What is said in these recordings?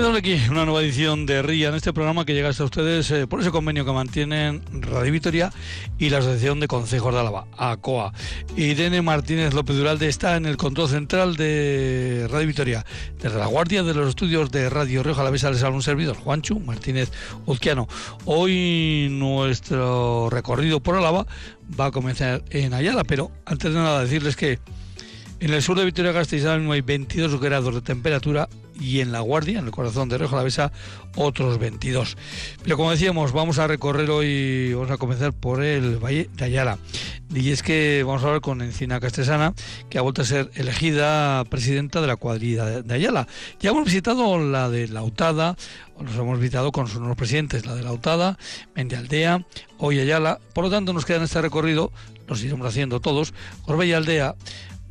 Comenzamos aquí una nueva edición de RIA en este programa que llega hasta ustedes eh, por ese convenio que mantienen Radio Vitoria y la Asociación de Consejos de Álava, ACOA. Irene Martínez López Duralde está en el control central de Radio Vitoria. Desde la guardia de los estudios de Radio Rioja la les habla un servidor, Juanchu Martínez Uzquiano. Hoy nuestro recorrido por Álava va a comenzar en Ayala, pero antes de nada decirles que en el sur de Vitoria Gasteiz hay 22 grados de temperatura y en La Guardia, en el corazón de Rejo la Besa, otros 22. Pero como decíamos, vamos a recorrer hoy, vamos a comenzar por el Valle de Ayala. Y es que vamos a hablar con Encina Castresana, que ha vuelto a ser elegida presidenta de la cuadrilla de Ayala. Ya hemos visitado la de Lautada, nos hemos visitado con sus nuevos presidentes, la de Lautada, Mendialdea, hoy Ayala. Por lo tanto, nos queda en este recorrido, los iremos haciendo todos, Corbella Aldea,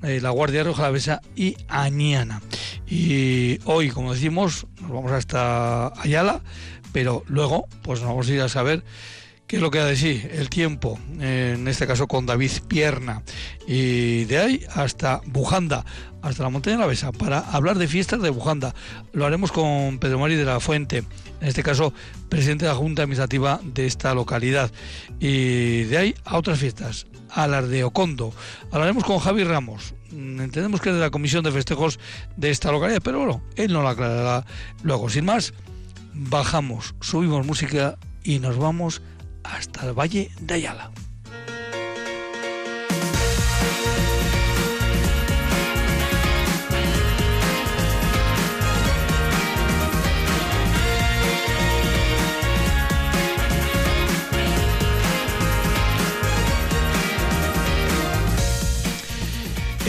eh, la Guardia Roja la Besa y Añana. Y hoy, como decimos, nos vamos hasta Ayala, pero luego pues nos vamos a ir a saber qué es lo que ha de sí el tiempo, en este caso con David Pierna, y de ahí hasta Bujanda, hasta la montaña de la Besa, para hablar de fiestas de Bujanda. Lo haremos con Pedro Mari de la Fuente, en este caso presidente de la Junta Administrativa de esta localidad, y de ahí a otras fiestas a las de Ocondo. Hablaremos con Javi Ramos. Mm, entendemos que es de la comisión de festejos de esta localidad, pero bueno, él no la aclarará luego. Sin más, bajamos, subimos música y nos vamos hasta el Valle de Ayala.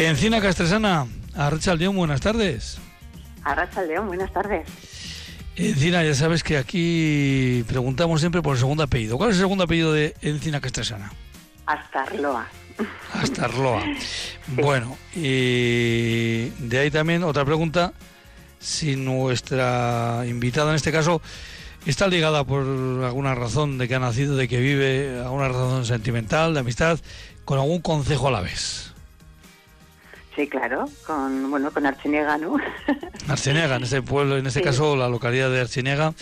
Encina Castresana, Arracha León, buenas tardes. Arracha León, buenas tardes. Encina, ya sabes que aquí preguntamos siempre por el segundo apellido. ¿Cuál es el segundo apellido de Encina Castresana? Astarloa. Astarloa. Bueno, y de ahí también otra pregunta, si nuestra invitada en este caso está ligada por alguna razón de que ha nacido, de que vive, alguna razón sentimental, de amistad, con algún consejo a la vez. Sí, claro, con bueno con Arciniega, ¿no? Arciniega, en este pueblo, en este caso la localidad de Arciniega,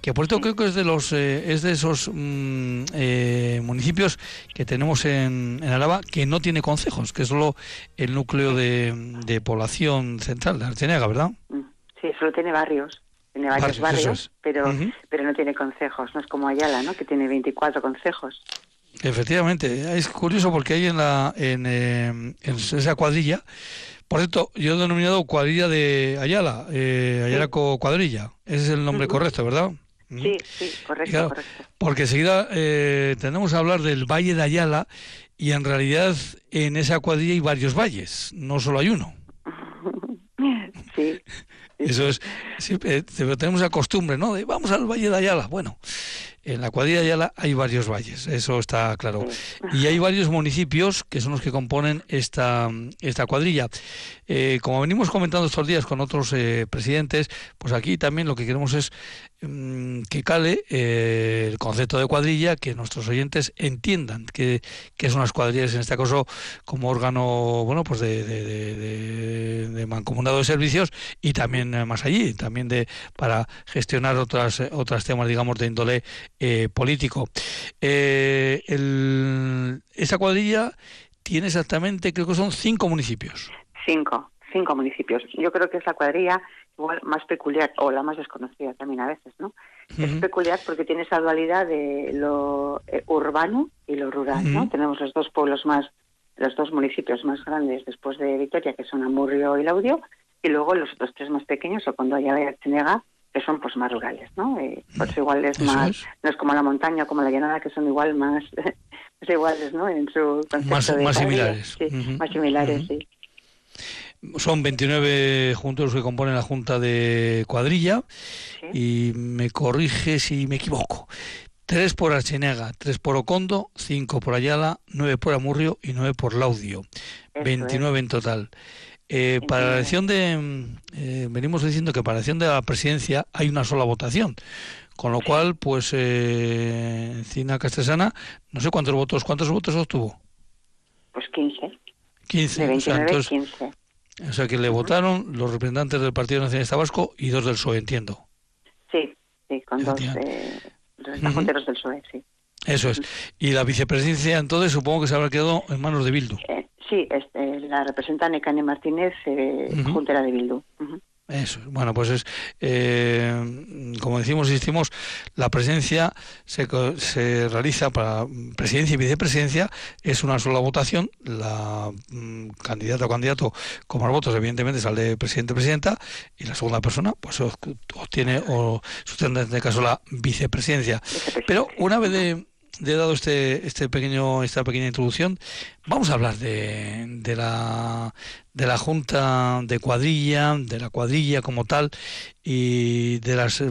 que por cierto creo que es de los eh, es de esos mm, eh, municipios que tenemos en, en Araba que no tiene concejos, que es solo el núcleo de, población central de Arciniega, ¿verdad? Mm, sí, solo tiene barrios. Tiene varios barrios, pero, pero no tiene concejos. No es como Ayala, ¿no? Que tiene 24 concejos. Efectivamente, es curioso porque hay en, la, en, eh, esa cuadrilla, por cierto, yo he denominado cuadrilla de Ayala, eh, Ayala cuadrilla, ese es el nombre correcto, ¿verdad? Sí, sí, correcto, Porque enseguida eh, tenemos que hablar del Valle de Ayala y en realidad en esa cuadrilla hay varios valles, no solo hay uno. Sí. Eso es, siempre tenemos la costumbre, ¿no? De vamos al Valle de Ayala. Bueno, en la cuadrilla de Ayala hay varios valles, eso está claro. Y hay varios municipios que son los que componen esta, esta cuadrilla. Eh, como venimos comentando estos días con otros eh, presidentes, pues aquí también lo que queremos es mm, que cale eh, el concepto de cuadrilla, que nuestros oyentes entiendan que, que son las cuadrillas, en este caso como órgano bueno pues de, de, de, mancomunado de servicios y también más allí, también de para gestionar otras otras temas, digamos, de índole eh, político. Eh, esa cuadrilla tiene exactamente, creo que son cinco municipios. Cinco, cinco municipios. Yo creo que es la cuadrilla igual más peculiar, o la más desconocida también a veces, ¿no? Es peculiar porque tiene esa dualidad de lo eh, urbano y lo rural, ¿no? Tenemos los dos pueblos más, los dos municipios más grandes después de Vitoria, que son Amurrio y Laudio, y luego los otros tres más pequeños, o cuando haya Archenega, que son pues más rurales, ¿no? Eh, pues igual es más, no es como la montaña, como la llanada, que son igual más, iguales, ¿no? En su concepto más, de más similares. Sí, más similares, sí. Son 29 juntos los que componen la Junta de Cuadrilla y me corrige si me equivoco. Tres por Archenega, tres por Ocondo, cinco por Ayala, nueve por Amurrio y nueve por Laudio. 29 en total. Eh, para la elección de, eh, venimos diciendo que para la elección de la presidencia hay una sola votación, con lo cual, pues, eh, Encina Castresana, no sé cuántos votos, ¿cuántos votos obtuvo? Pues 15. 15. De 29, o sea, 15. O sea que le votaron los representantes del Partido Nacionalista Vasco y dos del PSOE, entiendo. son dos eh, representantes del PSOE, sí. Eso es. Y la vicepresidencia, entonces, supongo que se habrá quedado en manos de Bildu. Eh, sí, este, la representa Necane Martínez, eh, juntera de Bildu. Eso, bueno, pues es, eh, como decimos, insistimos, la presencia se, se, realiza para presidencia y vicepresidencia, es una sola votación, la mm, candidata o candidato con más votos, evidentemente, sale presidente o presidenta, y la segunda persona, pues obtiene o sustenta en este caso la vicepresidencia. Pero una vez de de dado este este pequeño esta pequeña introducción vamos a hablar de, de la de la junta de cuadrilla de la cuadrilla como tal y de las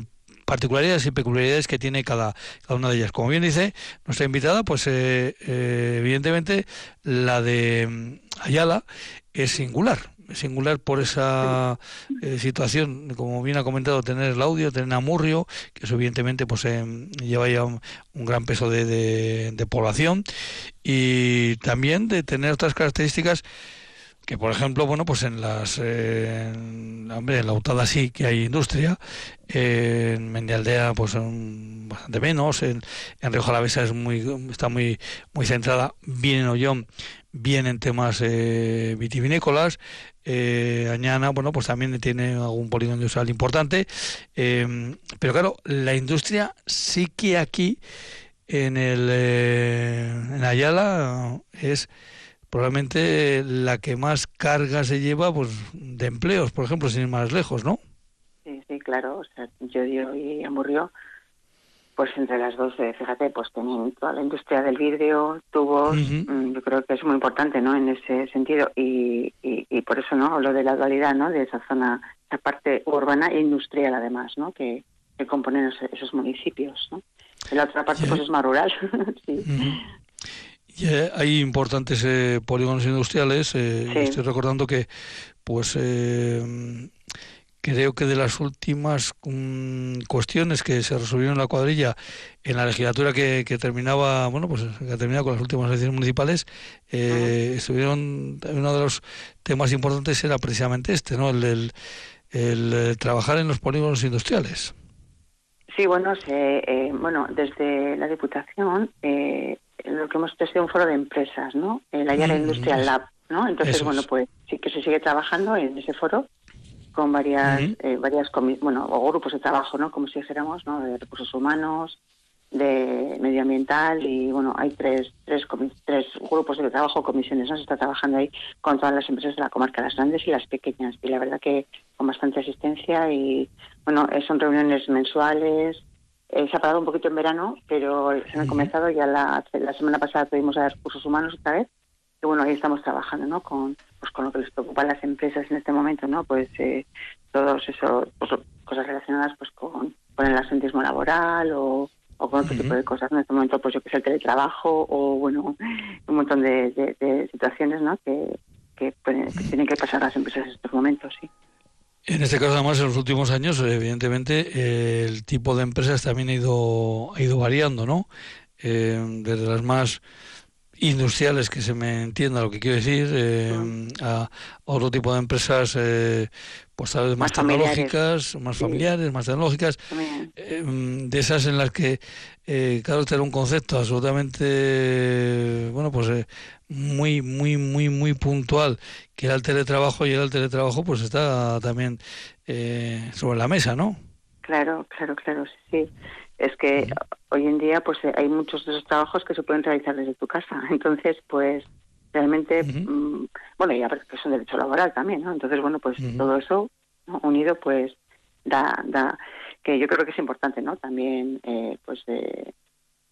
particularidades y peculiaridades que tiene cada, cada una de ellas. Como bien dice nuestra invitada, pues eh, eh, evidentemente la de Ayala es singular singular por esa eh, situación, como bien ha comentado, tener el audio, tener a Murrio, que eso evidentemente pues eh, lleva ya un, gran peso de, de, población, y también de tener otras características que por ejemplo bueno pues en las eh, en la Utada sí que hay industria en Mendialdea pues bastante menos en, en Río Jalavesa es muy está muy muy centrada bien en Ollón bien en temas eh, vitivinícolas. Eh, Añana, bueno, pues también tiene algún polígono industrial importante. Em, pero claro, la industria sí que aquí en el eh, en Ayala es probablemente la que más carga se lleva pues de empleos, por ejemplo, sin ir más lejos, ¿no? Sí, sí, claro. O sea, yo y Amurrio pues entre las dos, eh, fíjate, pues tienen toda la industria del vidrio, tubos, mm, yo creo que es muy importante, ¿no? En ese sentido y, y, por eso, ¿no? Hablo de la dualidad, ¿no? De esa zona, esa parte urbana e industrial además, ¿no? Que, que componen esos, municipios, ¿no? la otra parte, pues es más rural, sí. hay importantes eh, polígonos industriales. Eh, Estoy recordando que, pues, eh, Creo que de las últimas mm, cuestiones que se resolvieron en la cuadrilla en la legislatura que, terminaba, bueno, pues que terminaba con las últimas elecciones municipales, eh, estuvieron uno de los temas importantes era precisamente este, ¿no? El, el, trabajar en los polígonos industriales. Sí, bueno, eh, bueno, desde la Diputación eh, lo que hemos hecho es un foro de empresas, ¿no? El Ayala mm, Industrial Lab, ¿no? Entonces, bueno, pues sí que se sigue trabajando en ese foro con varias, eh, varias bueno, o grupos de trabajo, ¿no? Como si dijéramos, ¿no? De recursos humanos, de medioambiental y, bueno, hay tres, tres, tres grupos de trabajo, comisiones, ¿no? Se está trabajando ahí con todas las empresas de la comarca, las grandes y las pequeñas. Y la verdad que con bastante asistencia y, bueno, eh, son reuniones mensuales. Eh, se ha parado un poquito en verano, pero se han comenzado ya la, la semana pasada tuvimos a recursos humanos otra vez bueno, ahí estamos trabajando, ¿no? Con, pues, con lo que les preocupa a las empresas en este momento, ¿no? Pues eh, todos eso, pues, cosas relacionadas pues con, con el asentismo laboral o, o con otro tipo de cosas. En este momento, pues yo que sé, el teletrabajo o, bueno, un montón de, situaciones, ¿no? Que, que, tienen que pasar las empresas en estos momentos, sí. En este caso, además, en los últimos años, evidentemente, el tipo de empresas también ha ido, ha ido variando, ¿no? Eh, desde las más industriales, que se me entienda lo que quiero decir, eh, a otro tipo de empresas eh, pues tal vez más, tecnológicas, más familiares, más tecnológicas, eh, de esas en las que, eh, claro, tener un concepto absolutamente, bueno, pues muy, muy, muy, muy puntual, que era el teletrabajo, y era el teletrabajo, pues está también sobre la mesa, ¿no? Claro, claro, claro, sí es que hoy en día pues eh, hay muchos de esos trabajos que se pueden realizar desde tu casa. Entonces pues realmente mm, bueno y aparte que es un derecho laboral también no entonces bueno pues todo eso unido pues da da que yo creo que es importante no también eh, pues de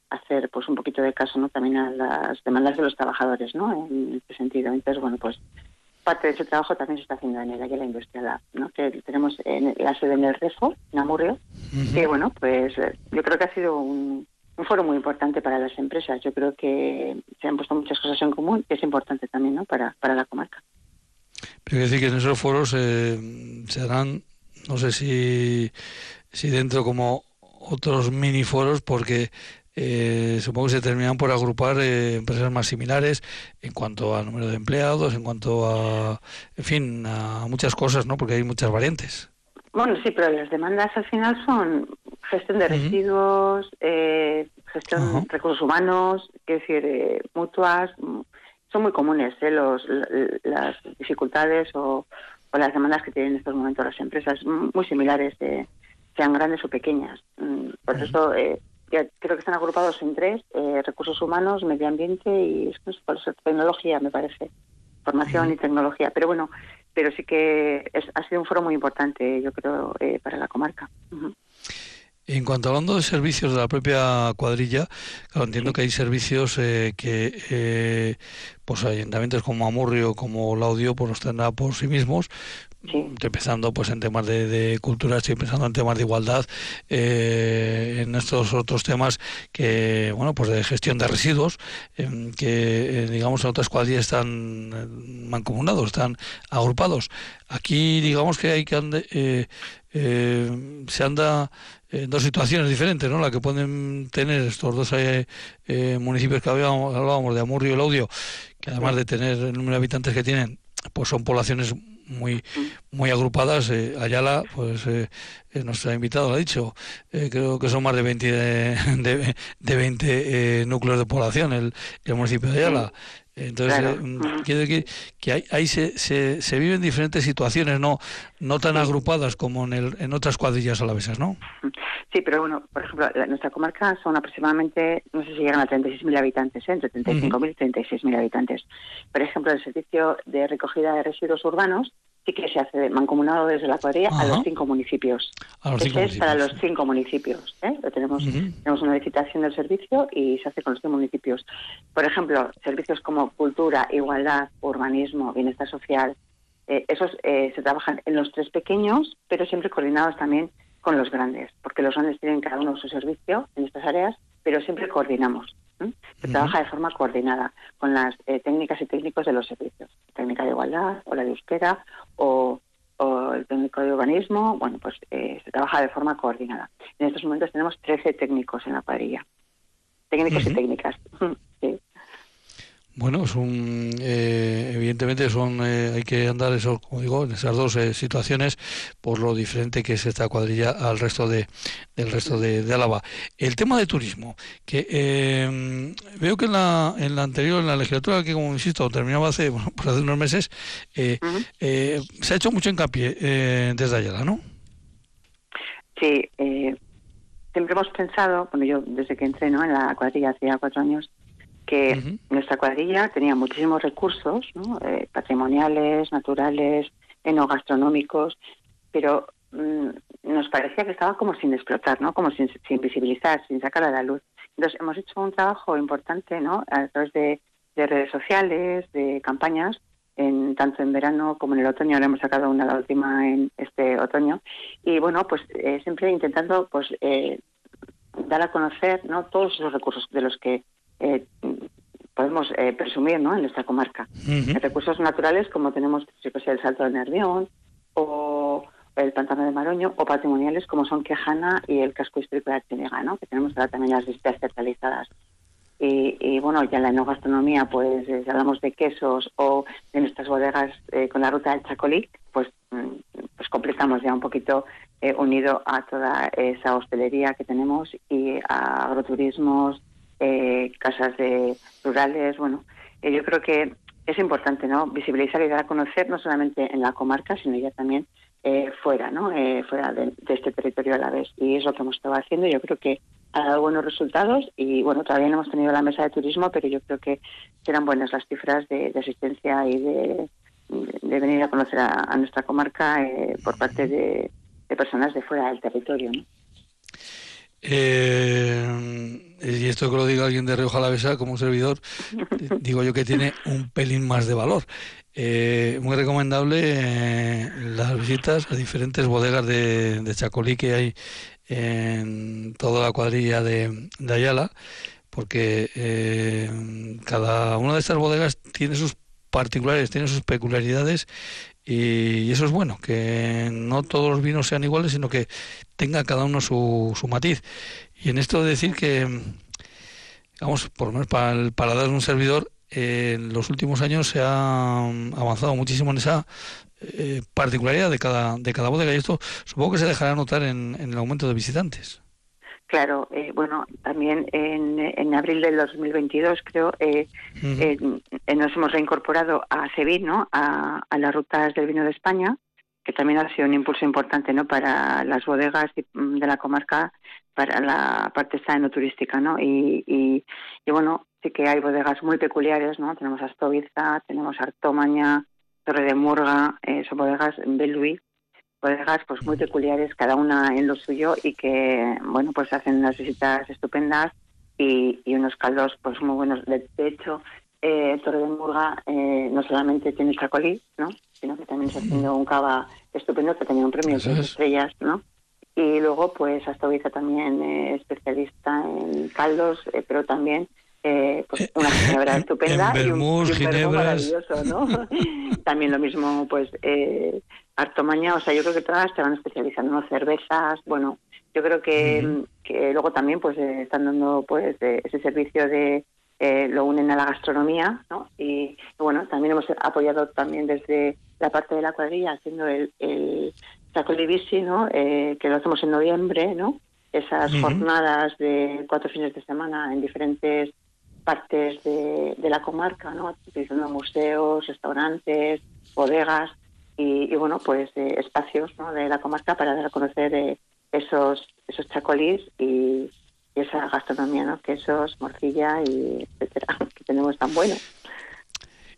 hacer pues un poquito de caso no también a las demandas de los trabajadores no en este sentido. Entonces bueno pues parte de ese trabajo también se está haciendo en el la Industria ¿no? que tenemos en la sede en el REFO, en Amurrio, que bueno, pues eh, yo creo que ha sido un, foro muy importante para las empresas. Yo creo que se han puesto muchas cosas en común y es importante también ¿no? para, para la comarca. Pero quiero decir que en esos foros eh, se harán, no sé si, si dentro como otros mini foros, porque eh, supongo que se terminan por agrupar eh, empresas más similares en cuanto a número de empleados, en cuanto a, en fin, a muchas cosas, ¿no? Porque hay muchas variantes. Bueno, sí, pero las demandas al final son gestión de residuos, eh, gestión de recursos humanos, es decir, eh, mutuas, son muy comunes ¿eh? los, las dificultades o, las demandas que tienen en estos momentos las empresas, muy similares, sean grandes o pequeñas. Mm, por eso creo que están agrupados en tres, recursos humanos, medio ambiente y tecnología, me parece, formación y tecnología. Pero bueno, pero sí que ha sido un foro muy importante, yo creo, para la comarca. En cuanto hablando de servicios de la propia cuadrilla, claro, entiendo que hay servicios eh, que eh, pues ayuntamientos como Amurrio, como Laudio, pues los tendrá por sí mismos, empezando pues en temas de, cultura, estoy pensando en temas de igualdad, eh, en estos otros temas que, bueno, pues de gestión de residuos, que digamos en otras cuadrillas están mancomunados, están agrupados. Aquí digamos que hay que se anda en dos situaciones diferentes, ¿no? La que pueden tener estos dos eh, eh, municipios que habíamos, hablábamos de Amurrio y Laudio, que además de tener el número de habitantes que tienen, pues son poblaciones muy muy agrupadas. Eh, Ayala, pues eh, ha invitado lo ha dicho, creo que son más de 20 de, de, 20 núcleos de población el, el municipio de Ayala. Entonces, eh, mm, quiere decir que ahí, se, se, viven diferentes situaciones, no no tan agrupadas como en, el, en otras cuadrillas alavesas, ¿no? Sí, pero bueno, por ejemplo, nuestra comarca son aproximadamente, no sé si llegan a 36.000 habitantes, ¿eh? entre 35.000 y 36.000 habitantes. Por ejemplo, el servicio de recogida de residuos urbanos sí que se hace mancomunado desde la cuadrilla a los cinco municipios. A los cinco es para los cinco municipios. ¿eh? tenemos, tenemos una licitación del servicio y se hace con los cinco municipios. Por ejemplo, servicios como cultura, igualdad, urbanismo, bienestar social, eh, esos eh, se trabajan en los tres pequeños, pero siempre coordinados también con los grandes, porque los grandes tienen cada uno su servicio en estas áreas, pero siempre coordinamos. Se trabaja de forma coordinada con las eh, técnicas y técnicos de los servicios, técnica de igualdad o la de euskera o, el técnico de urbanismo, bueno, pues eh, se trabaja de forma coordinada. En estos momentos tenemos 13 técnicos en la cuadrilla, técnicos y técnicas. Bueno, es un, eh, evidentemente son, eh, hay que andar eso, como digo, en esas dos eh, situaciones por lo diferente que es esta cuadrilla al resto de del resto de, Álava. El tema de turismo, que veo que en la, en la anterior, en la legislatura que como insisto terminaba hace bueno, pues hace unos meses, se ha hecho mucho hincapié desde Ayala, ¿no? Sí, siempre hemos pensado, bueno yo desde que entré ¿no? en la cuadrilla hacía cuatro años que nuestra cuadrilla tenía muchísimos recursos eh, patrimoniales, naturales, enogastronómicos, pero mm, nos parecía que estaba como sin explotar, ¿no? como sin, visibilizar, sin sacar a la luz. Entonces hemos hecho un trabajo importante ¿no? a través de, redes sociales, de campañas, en, tanto en verano como en el otoño, ahora hemos sacado una la última en este otoño, y bueno, pues eh, siempre intentando pues eh, dar a conocer ¿no? todos esos recursos de los que eh, podemos eh, presumir ¿no? en nuestra comarca. Recursos naturales como tenemos el Salto de Nervión o el Pantano de Maroño o patrimoniales como son Quejana y el Casco Histórico de Artenega, ¿no? que tenemos ahora también las visitas centralizadas. Y, bueno, ya en la enogastronomía, pues si hablamos de quesos o de nuestras bodegas eh, con la ruta del Chacolí, pues, mm, pues completamos ya un poquito unido a toda esa hostelería que tenemos y a agroturismos, eh, casas de rurales, bueno, eh, yo creo que es importante, ¿no? Visibilizar y dar a conocer no solamente en la comarca, sino ya también eh, fuera, ¿no? fuera de, este territorio a la vez. Y es lo que hemos estado haciendo. Yo creo que ha dado buenos resultados y, bueno, todavía no hemos tenido la mesa de turismo, pero yo creo que serán buenas las cifras de, asistencia y de, venir a conocer a, nuestra comarca por parte de, personas de fuera del territorio, ¿no? Eh, esto que lo diga alguien de Rioja Alavesa como servidor, digo yo que tiene un pelín más de valor. Eh, muy recomendable eh, las visitas a diferentes bodegas de, de, Chacolí que hay en toda la cuadrilla de, de Ayala, porque eh, cada una de estas bodegas tiene sus particulares, tiene sus peculiaridades y eso es bueno, que no todos los vinos sean iguales, sino que tenga cada uno su, su matiz. Y en esto de decir que, vamos, por lo menos para el paladar de un servidor, en los últimos años se ha avanzado muchísimo en esa eh, particularidad de cada, de cada bodega y esto supongo que se dejará notar en, en el aumento de visitantes. Claro, eh, bueno, también en, en, abril del 2022, creo, eh, eh, nos hemos reincorporado a Sevilla, ¿no? A, las rutas del vino de España, que también ha sido un impulso importante, ¿no? Para las bodegas mm, de la comarca, para la parte turística, ¿no? Y, y, y, bueno, sí que hay bodegas muy peculiares, ¿no? Tenemos Astoviza, tenemos Artomaña, Torre de Murga, son bodegas Belluí, bodegas pues muy peculiares, cada una en lo suyo y que, bueno, pues hacen unas visitas estupendas y, unos caldos pues muy buenos. De, hecho, eh, Torre de Murga eh, no solamente tiene chacolí, ¿no? Sino que también está haciendo un cava estupendo que tenía un premio de estrellas, ¿no? Y luego, pues, Astoviza también eh, especialista en caldos, eh, pero también eh, pues una ginebra estupenda y un, y maravilloso, ¿no? También lo mismo, pues, eh, Artomaña, o sea, yo creo que todas se van especializando en cervezas, bueno, yo creo que, que luego también, pues, eh, están dando, pues, ese servicio de, eh, lo unen a la gastronomía, ¿no? Y, bueno, también hemos apoyado también desde la parte de la cuadrilla haciendo el, el Bici, ¿no? Eh, que lo hacemos en noviembre, ¿no? Esas jornadas de cuatro fines de semana en diferentes partes de, la comarca, ¿no? utilizando museos, restaurantes, bodegas y, bueno, pues eh, espacios de la comarca para dar a conocer eh, esos esos chacolís y, esa gastronomía, ¿no? quesos, morcilla y etcétera, que tenemos tan bueno.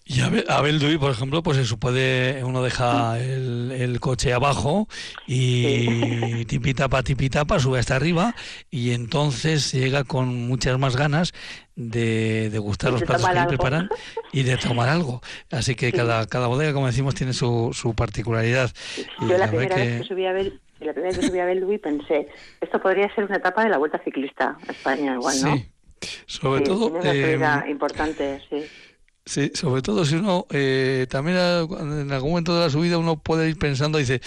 Y Abel, Duy, por ejemplo, pues eso puede, uno deja el, coche abajo y tipitapa, tipitapa, sube hasta arriba y entonces llega con muchas más ganas de, gustar los platos que preparan y de tomar algo. Así que cada, cada bodega, como decimos, tiene su, su particularidad. Yo la, primera vez que subí a ver la primera vez que subí a Abel pensé, esto podría ser una etapa de la Vuelta Ciclista a España, igual, ¿no? Sí, sobre todo... una eh, importante, sí. Sí, sobre todo si uno eh, también en algún momento de la subida uno puede ir pensando, dice,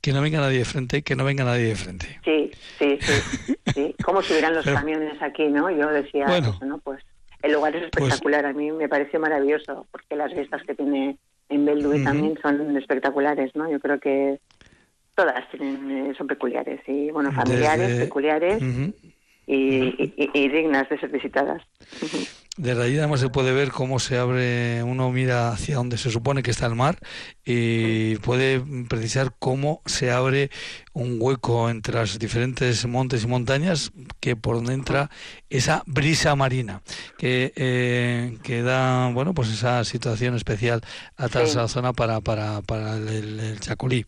que no venga nadie de frente, que no venga nadie de frente. Sí, sí, sí. sí. ¿Cómo subirán los camiones aquí, no? Yo decía bueno, ¿no? Pues el lugar es pues espectacular, a mí me pareció maravilloso, porque las vistas que tiene en Belduy también son espectaculares, ¿no? Yo creo que todas tienen, eh, son peculiares, y bueno, familiares, peculiares y dignas de ser visitadas. Desde allí además se puede ver cómo se abre, uno mira hacia donde se supone que está el mar y puede precisar cómo se abre un hueco entre las diferentes montes y montañas que por donde entra esa brisa marina que, eh, que da bueno pues esa situación especial a toda esa zona para, para, para el, Chacolí.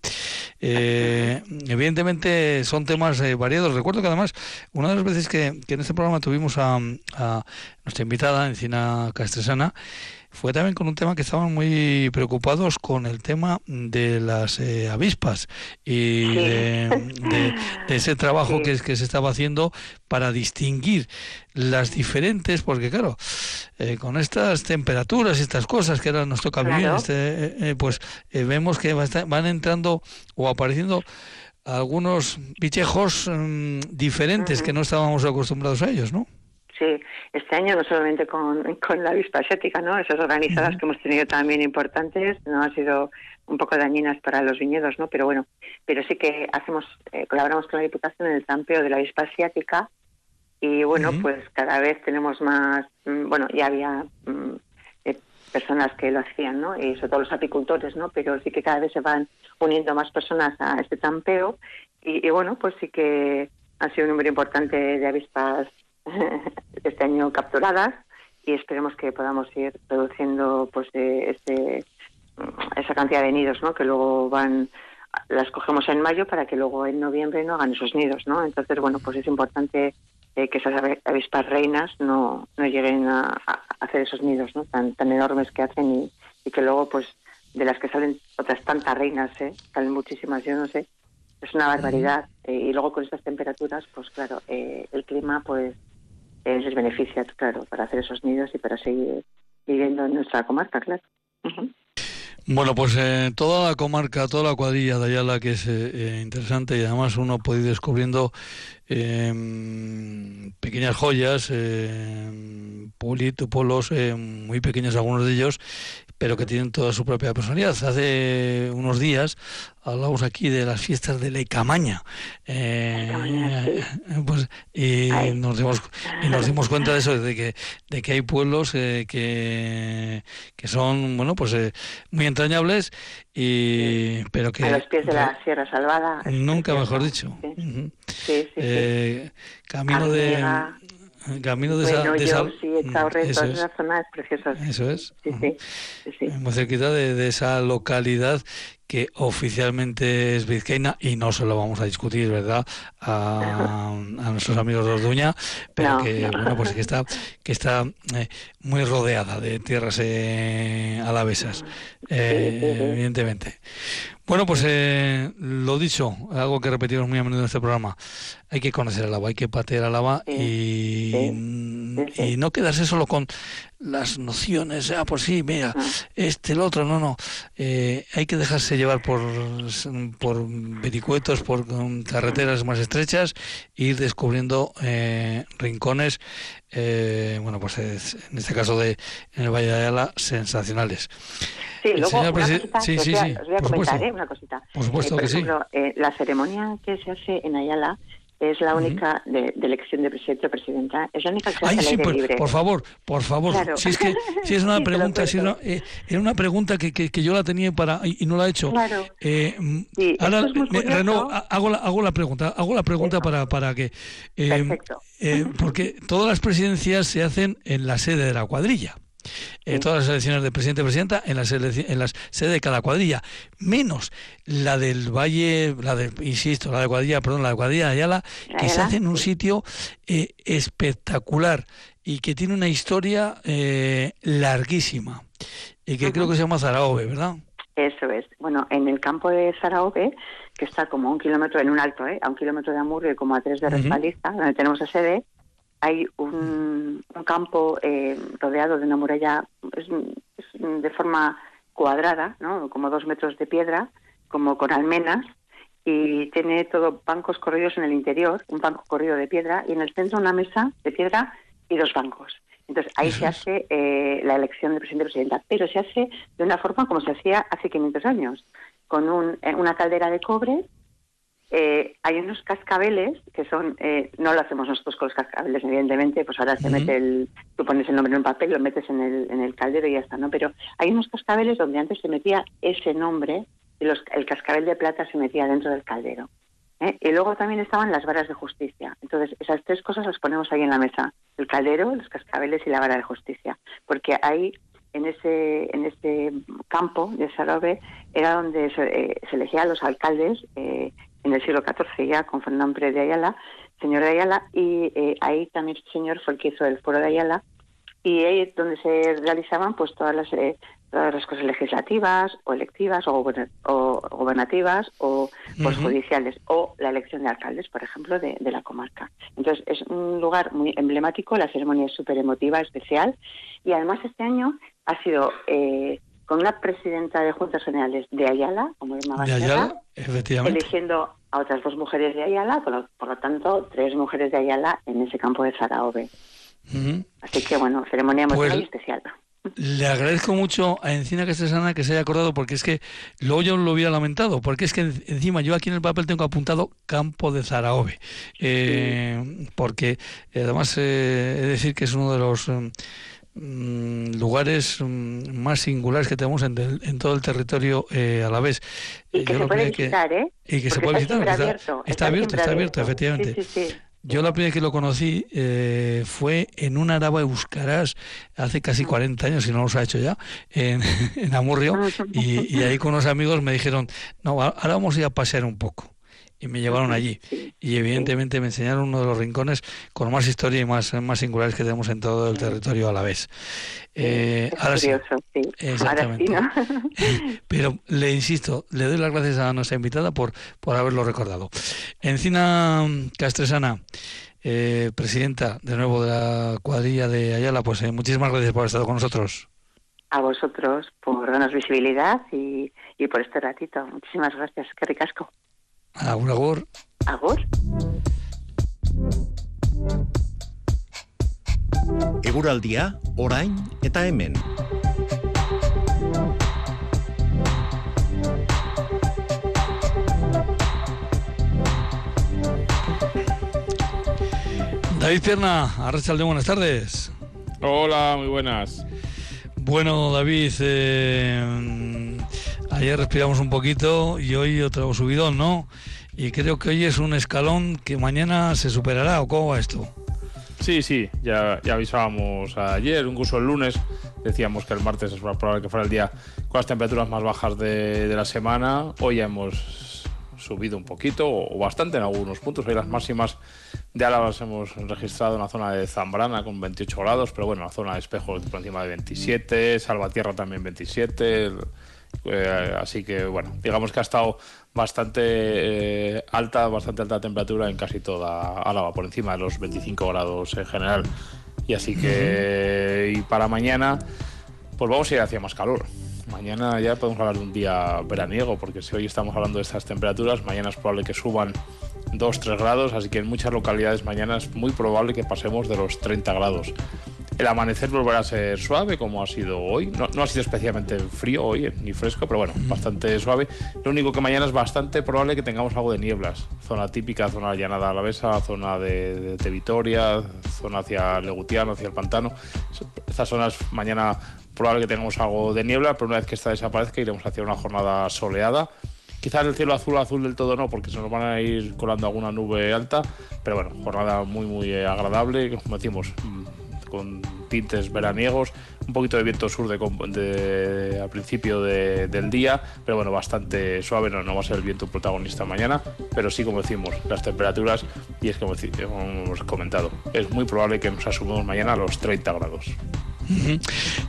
Eh, evidentemente son temas eh, variados. Recuerdo que además una de las veces que, en este programa tuvimos a, a nuestra invitada, Encina Castresana, fue también con un tema que estaban muy preocupados con el tema de las eh, avispas y de, ese trabajo que, que se estaba haciendo para distinguir las diferentes, porque claro, eh, con estas temperaturas y estas cosas que ahora nos toca vivir, este, eh, pues vemos que van entrando o apareciendo algunos bichejos mm, diferentes que no estábamos acostumbrados a ellos, ¿no? Sí, este año no solamente con, con la avispa asiática, ¿no? Esas organizadas que hemos tenido también importantes, no han sido un poco dañinas para los viñedos, ¿no? Pero bueno, pero sí que hacemos, eh, colaboramos con la Diputación en el tampeo de la avispa asiática y bueno, pues cada vez tenemos más, mm, bueno, ya había mm, eh, personas que lo hacían, ¿no? Y sobre todo los apicultores, ¿no? Pero sí que cada vez se van uniendo más personas a este tampeo y, y bueno, pues sí que ha sido un número importante de avispas este año capturadas y esperemos que podamos ir produciendo pues este esa cantidad de nidos ¿no? que luego van las cogemos en mayo para que luego en noviembre no hagan esos nidos no entonces bueno pues es importante eh, que esas avispas reinas no, no lleguen a, hacer esos nidos ¿no? tan tan enormes que hacen y, y, que luego pues de las que salen otras tantas reinas ¿eh? salen muchísimas yo no sé es una barbaridad eh, y luego con estas temperaturas pues claro eh, el clima pues les beneficia, claro, para hacer esos nidos y para seguir viviendo en nuestra comarca, claro. Bueno, pues eh, toda la comarca, toda la cuadrilla de Ayala que es eh, eh, interesante y además uno puede ir descubriendo em, pequeñas joyas, eh, polos muy pequeños algunos de ellos, pero que tienen toda su propia personalidad. Hace unos días hablamos aquí de las fiestas de la Camaña. Eh, pues, y, nos dimos, y nos dimos cuenta de eso, de que, de que hay pueblos eh, que, que son, bueno, pues eh, muy entrañables, y, pero que... A los pies de la Sierra Salvada. Nunca mejor dicho. Sí, sí, camino de camino de bueno, esa, yo, sí, he mm, eso es. esa zona es preciosa. Eso es. Sí, sí, sí, sí. Muy cerquita de, de, esa localidad que oficialmente es vizcaína y no se lo vamos a discutir, ¿verdad? A, a nuestros amigos de Orduña, pero no, que no. bueno, pues que está que está eh, muy rodeada de tierras eh, alavesas, eh, evidentemente. Bueno, pues eh, lo dicho, algo que repetimos muy a menudo en este programa, hay que conocer el agua, hay que patear el agua y no quedarse solo con las nociones, ah, pues sí, mira, Ah. este, el otro, no, no. Eh, hay que dejarse llevar por, por vericuetos, por carreteras más estrechas, e ir descubriendo eh, rincones, eh, bueno, pues es- en este caso de en el Valle de Ayala, sensacionales. Sí, El luego una cosita sí, que os sí, voy a, sí, os voy a comentar, supuesto. ¿eh? una cosita. Por supuesto Eh, por que sí. ejemplo, eh, la ceremonia que se hace en Ayala es la única de, de elección de presidente o presidenta, es la única que se Ay, sí, por, libre. por favor, por favor. Claro. Si es que si es una Sí, pregunta, si era, eh, era una pregunta que, que, que yo la tenía para y, no la he hecho. Claro. Eh, mm, Sí, ahora es me- renuevo, ha- hago la, hago la pregunta, hago la pregunta para, para que eh, Perfecto. eh, porque todas las presidencias se hacen en la sede de la cuadrilla. Eh, todas las elecciones de presidente y presidenta en la, selecci- en la sede de cada cuadrilla, menos la del Valle, la de, insisto, la de cuadrilla, perdón, la de cuadrilla de Ayala, que se hace en un sitio eh, espectacular y que tiene una historia eh, larguísima y que creo que se llama Zaraove, ¿verdad? Eso es. Bueno, en el campo de Zaraove, que está como a un kilómetro, en un alto, ¿eh? a un kilómetro de Amurrio y como a tres de Ujú. Respalista, donde tenemos la sede, hay un, un campo eh, rodeado de una muralla es, es de forma cuadrada, ¿no? como dos metros de piedra, como con almenas, y tiene todo bancos corridos en el interior, un banco corrido de piedra, y en el centro una mesa de piedra y dos bancos. Entonces ahí se hace eh, la elección de presidente y presidenta, pero se hace de una forma como se hacía hace 500 años, con un, eh, una caldera de cobre. Eh, hay unos cascabeles que son, eh, no lo hacemos nosotros con los cascabeles, evidentemente, pues ahora se mete el, tú pones el nombre en un papel, lo metes en el, en el caldero y ya está, ¿no? Pero hay unos cascabeles donde antes se metía ese nombre y los, el cascabel de plata se metía dentro del caldero. ¿eh? Y luego también estaban las varas de justicia. Entonces, esas tres cosas las ponemos ahí en la mesa. El caldero, los cascabeles y la vara de justicia. Porque ahí, en ese, en ese campo de Sarobe, era donde se, eh, se elegían los alcaldes eh, en el siglo XIV ya, con Fernán Pérez de Ayala, señor de Ayala, y eh, ahí también este señor fue el que hizo el foro de Ayala, y ahí es donde se realizaban pues todas las eh, todas las cosas legislativas o electivas o, o gobernativas o pues, Ujú. judiciales o la elección de alcaldes, por ejemplo, de, de la comarca. Entonces es un lugar muy emblemático, la ceremonia es súper emotiva, especial y además este año ha sido eh, con una presidenta de Juntas Generales de Ayala, como Irma De Ayala, efectivamente. eligiendo a otras dos mujeres de Ayala, por lo, por lo tanto, tres mujeres de Ayala en ese campo de. Ujú. Así que, bueno, ceremonia emotiva Pues- especial. Le agradezco mucho a Encina Castresana que se haya acordado porque es que luego yo lo hubiera lamentado, porque es que en- encima yo aquí en el papel tengo apuntado Campo de Zaraove, eh, porque además eh, he de decir que es uno de los mm, lugares mm, más singulares que tenemos en, del- en todo el territorio eh, a la vez. Y que Yo se puede que- visitar, ¿eh? y que se Porque puede está visitar, siempre está- abierto. está abierto, siempre está abierto, efectivamente. Sí, sí, sí. Yo la primera vez que lo conocí eh, fue en un Araba Euskarás hace casi 40 años, si no los ha hecho ya, en, en Amurrio, y, y ahí con unos amigos me dijeron, no, ahora vamos a ir a pasear un poco. Y me llevaron allí. Y evidentemente me enseñaron uno de los rincones con más historia y más, más singulares que tenemos en todo el territorio a la vez. Eh, Es ahora sí, curioso, sí. Ahora sí, Exactamente. ¿no? pero le insisto, le doy las gracias a nuestra invitada por, por haberlo recordado. Encina Castresana, eh, presidenta de nuevo de la cuadrilla de Ayala, pues eh, muchísimas gracias por haber estado con nosotros. a vosotros por darnos visibilidad y, y por este ratito. Muchísimas gracias. Qué ricasco. Agur, agur. Agur. Eguraldia, orain eta hemen. David Pierna, Arrachalde, buenas tardes. Hola, muy buenas. Bueno, David, eh, ayer respiramos un poquito y hoy otro subidón, ¿no? Y creo que hoy es un escalón que mañana se superará, ¿o cómo va esto? Sí, sí, ya, ya avisábamos ayer, incluso el lunes decíamos que el martes es probable que fuera el día con las temperaturas más bajas de, de la semana. Hoy ya hemos subido un poquito o bastante en algunos puntos. Hoy las máximas de Álava las hemos registrado en la zona de Zambrana con 28 grados, pero bueno, en la zona de Espejos por encima de 27, Salvatierra también 27. Eh, así que bueno, digamos que ha estado bastante eh, alta, bastante alta temperatura en casi toda Álava, por encima de los 25 grados en general. Y así que y para mañana, pues vamos a ir hacia más calor. Mañana ya podemos hablar de un día veraniego, porque si hoy estamos hablando de estas temperaturas, mañana es probable que suban 2-3 grados, así que en muchas localidades mañana es muy probable que pasemos de los 30 grados. El amanecer volverá a ser suave, como ha sido hoy. No, no, ha sido especialmente frío hoy, ni fresco, pero bueno, bastante suave. Lo único que mañana es bastante probable que tengamos algo de nieblas. Zona típica, zona llanada alavesa, zona de, de, de Vitoria, zona hacia Legutiano, hacia el pantano. Estas zonas mañana probable que tengamos algo de niebla, pero una vez que esta desaparezca iremos hacia una jornada soleada. Quizás el cielo azul, azul del todo no, porque se nos van a ir colando alguna nube alta, pero bueno, jornada muy, muy agradable, como decimos, con tintes veraniegos, un poquito de viento sur de, de, a principio de, del día, pero bueno, bastante suave, no, no va a ser el viento protagonista mañana, pero sí, como decimos, las temperaturas, y es como, como hemos comentado, es muy probable que nos asumamos mañana a los 30 grados. Uh -huh.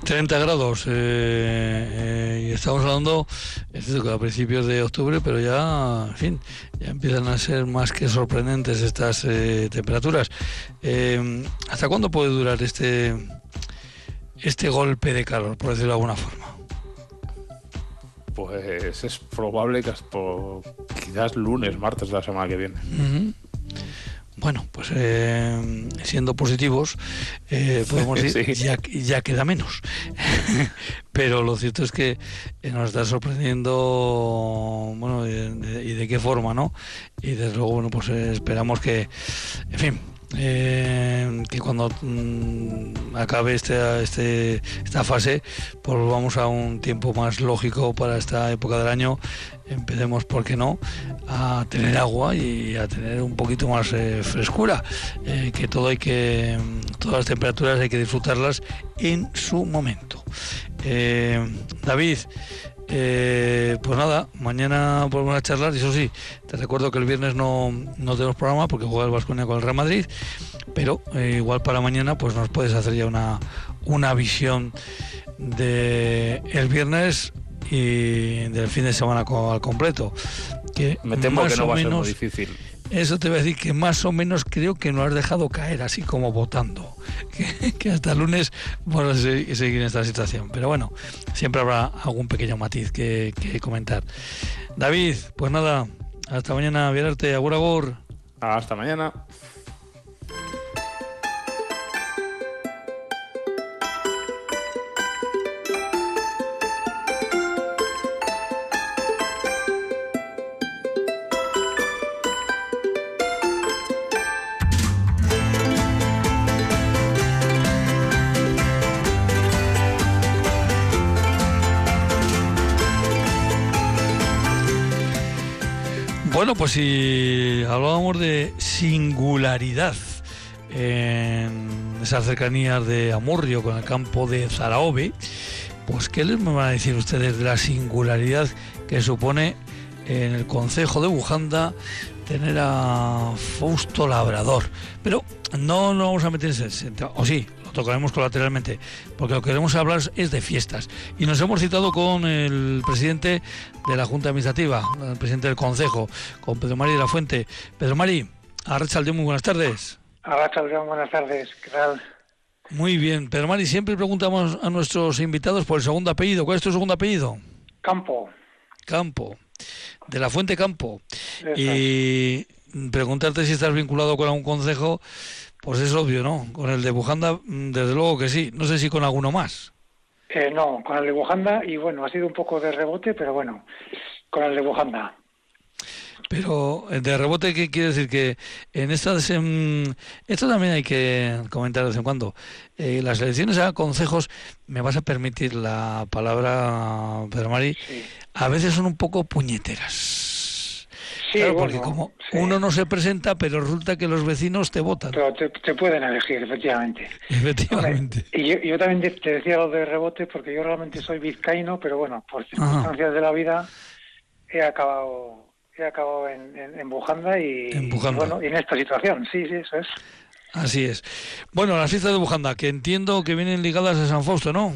30 grados eh, eh, y estamos hablando es decir, a principios de octubre pero ya en fin ya empiezan a ser más que sorprendentes estas eh, temperaturas hasta cuándo puede durar este este golpe de calor por decirlo de alguna forma pues es probable que hasta quizás lunes martes de la semana que viene uh -huh. Bueno, pues eh, siendo positivos, eh, podemos decir, sí. ya, ya queda menos. Pero lo cierto es que nos está sorprendiendo, bueno, y de, y de, qué forma, ¿no? Y desde luego, bueno, pues eh, esperamos que, en fin, eh, que cuando mm, acabe este, este, esta fase pues vamos a un tiempo más lógico para esta época del año. Empecemos por qué no a tener agua y a tener un poquito más eh, frescura. Eh, que todo hay que todas las temperaturas hay que disfrutarlas en su momento. David eh, pues nada, mañana volvemos a charlar y eso sí, te recuerdo que el viernes no, no tenemos programa porque juega el Vasconia con el Real Madrid, pero eh, igual para mañana pues nos puedes hacer ya una, una visión de el viernes y del fin de semana al completo. Que Me temo que no va menos, a ser muy difícil. Eso te voy a decir que más o menos creo que no has dejado caer así como votando. Que, hasta el lunes vamos a seguir en esta situación. Pero bueno, siempre habrá algún pequeño matiz que, comentar. David, pues nada, hasta mañana, Violarte, agur agur. Hasta mañana. Bueno, pues si hablábamos de singularidad en esas cercanías de Amurrio con el campo de Zaraove, pues ¿qué les me van a decir ustedes de la singularidad que supone en el concejo de Bujanda tener a Fausto Labrador? Pero no nos vamos a meter en ese, o sí, tocaremos colateralmente, porque lo que queremos hablar es de fiestas. Y nos hemos citado con el presidente de la Junta Administrativa, el presidente del Consejo, con Pedro Mari de la Fuente. Pedro Mari, Arrachaldeón, muy buenas tardes. Arrachaldeón, buenas tardes, ¿qué tal? Muy bien, pero Mari, siempre preguntamos a nuestros invitados por el segundo apellido. ¿Cuál es tu segundo apellido? Campo. Campo, de la Fuente Campo. Y preguntarte si estás vinculado con algún consejo, pues es obvio, ¿no? Con el de Bujanda, mm, desde luego que sí. No sé si con alguno más. Eh, no, con el de Bujanda y bueno, ha sido un poco de rebote, pero bueno, con el de Bujanda. Pero eh, de rebote, ¿qué quiere decir? Que en estas. esto también hay que comentar de vez en cuando. Eh, las elecciones a consejos, me vas a permitir la palabra, Pedro Mari, a veces son un poco puñeteras. Sí, claro, porque como uno no se presenta, pero resulta que los vecinos te votan. Pero te, pueden elegir, efectivamente. Efectivamente. y yo, yo, también te decía lo de rebote, porque yo realmente soy vizcaíno, pero bueno, por circunstancias de la vida he acabado he acabado en, en, Bujanda y, bueno, en esta situación, sí, sí, eso es. Así es. Bueno, las fiestas de Bujanda, que entiendo que vienen ligadas a San Fausto, ¿no?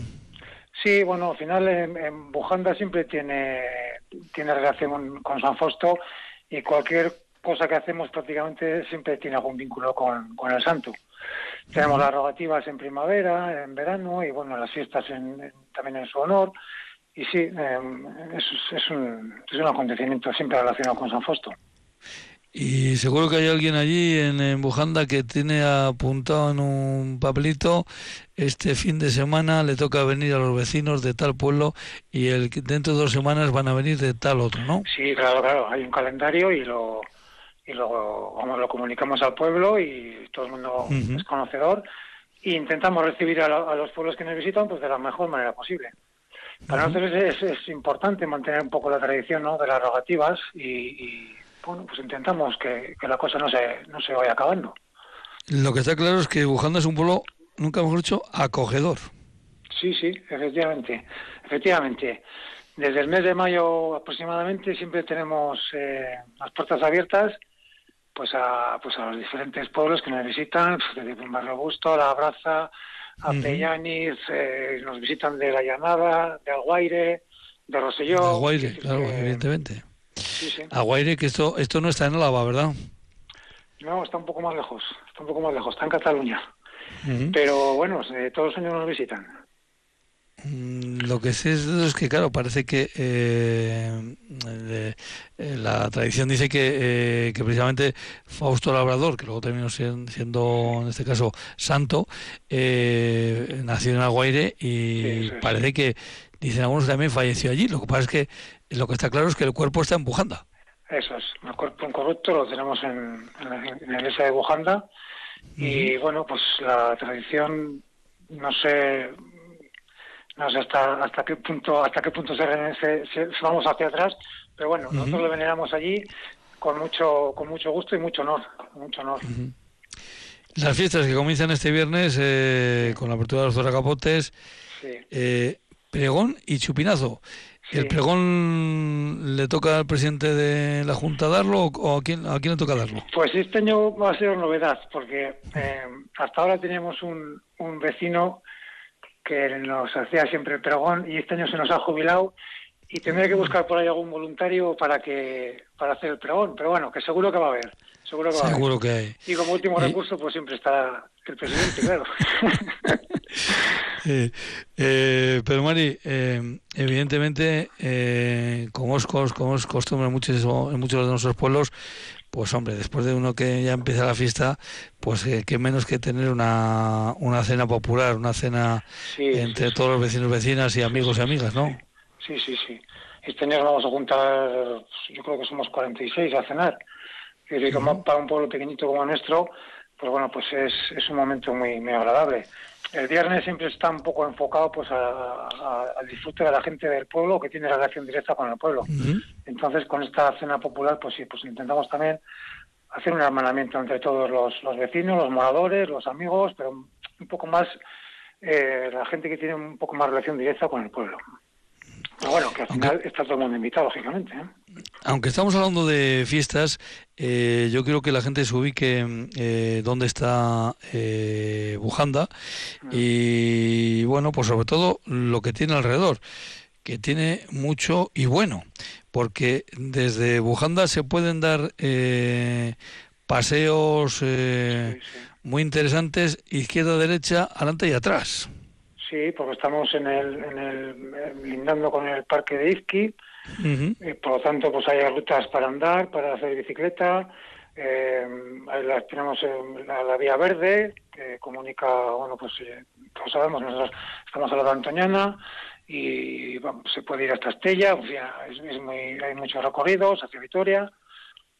Sí, bueno, al final en, Bujanda siempre tiene, tiene relación con San Fausto y cualquier cosa que hacemos prácticamente siempre tiene algún vínculo con, con el santo. Tenemos las rogativas en primavera, en verano y bueno, las fiestas también en su honor. Y sí, em, es, un, es un acontecimiento siempre relacionado con San Fausto. Y seguro que hay alguien allí en, Bujanda que tiene apuntado en un papelito este fin de semana le toca venir a los vecinos de tal pueblo y el dentro de dos semanas van a venir de tal otro, ¿no? Sí, claro, claro. Hay un calendario y lo y lo, lo comunicamos al pueblo y todo el mundo es conocedor e intentamos recibir a, a, los pueblos que nos visitan pues de la mejor manera posible. Para nosotros es, importante mantener un poco la tradición ¿no? de las rogativas y, bueno, pues intentamos que, la cosa no se, no se vaya acabando. Lo que está claro es que Bujanda es un pueblo, nunca mejor dicho, acogedor. Sí, sí, efectivamente, efectivamente. Desde el mes de mayo aproximadamente siempre tenemos eh, las puertas abiertas pues a, pues a los diferentes pueblos que nos visitan, pues, desde el Barrio Busto, La Abraza, a Pellanis, eh, nos visitan de La Llanada, de Alguaire, de Roselló. De Alguaire, claro, evidentemente. Sí, sí. Aguaire, que esto, esto no está en Álava, ¿verdad? No, está un poco más lejos, está un poco más lejos, está en Cataluña. Pero bueno, eh, todos los años nos visitan. Mm, lo que sé es, que, claro, parece que eh, eh, la tradición dice que, eh, que, precisamente Fausto Labrador, que luego terminó siendo, en este caso, santo, nació en Aguaire y parece que, dicen algunos, también falleció allí. Lo que pasa es que lo que está claro es que el cuerpo está en Bujanda. Eso es, el cuerpo incorrupto lo tenemos en, en, la, iglesia de Bujanda. Y, bueno, pues la tradición, no sé no sé hasta, hasta qué punto hasta qué punto se, vamos hacia atrás pero bueno nosotros lo veneramos allí con mucho con mucho gusto y mucho honor mucho honor. Las fiestas que comienzan este viernes eh, con la apertura de los Zoracapotes eh, pregón y chupinazo ¿El pregón le toca al presidente de la Junta darlo o a quién, a quién le toca darlo? Pues este año va a ser novedad, porque eh, hasta ahora teníamos un, un vecino que nos hacía siempre el pregón y este año se nos ha jubilado y tendré que buscar por ahí algún voluntario para que para hacer el pregón, pero bueno, que seguro que va a haber. Seguro que, va a haber. que hay. Y como último recurso, pues siempre está el presidente, claro. eh, pero Mari, eh, evidentemente, eh, como, es, como es costumbre en muchos, en muchos de nuestros pueblos, pues hombre, después de uno que ya empieza la fiesta, pues eh, qué menos que tener una, una cena popular, una cena entre todos los vecinos, vecinas y amigos y amigas, ¿no? Sí, sí, sí. Este año vamos a juntar, yo creo que somos 46 a cenar. Y como para un pueblo pequeñito como nuestro, pues bueno, pues es, es un momento muy, muy agradable. El viernes siempre está un poco enfocado pues al disfrute de la gente del pueblo que tiene relación directa con el pueblo. Entonces, con esta cena popular, pues sí, pues intentamos también hacer un hermanamiento entre todos los, los vecinos, los moradores, los amigos, pero un poco más eh, la gente que tiene un poco más relación directa con el pueblo. Pero bueno, que al final está todo el mundo invitado, lógicamente. ¿eh? Aunque estamos hablando de fiestas, eh, yo quiero que la gente se ubique eh, dónde está eh, Bujanda. Y, bueno, pues sobre todo lo que tiene alrededor, que tiene mucho y bueno, porque desde Bujanda se pueden dar paseos muy interesantes, izquierda, derecha, adelante y atrás. Sí, porque estamos en el, en el lindando con el parque de Izqui, eh, por lo tanto, pues hay rutas para andar, para hacer bicicleta, eh, las tenemos la, vía verde que comunica, bueno, pues eh, como sabemos, nosotros estamos a la de Antoñana y se puede ir hasta Estella, es, muy, hay muchos recorridos hacia Vitoria,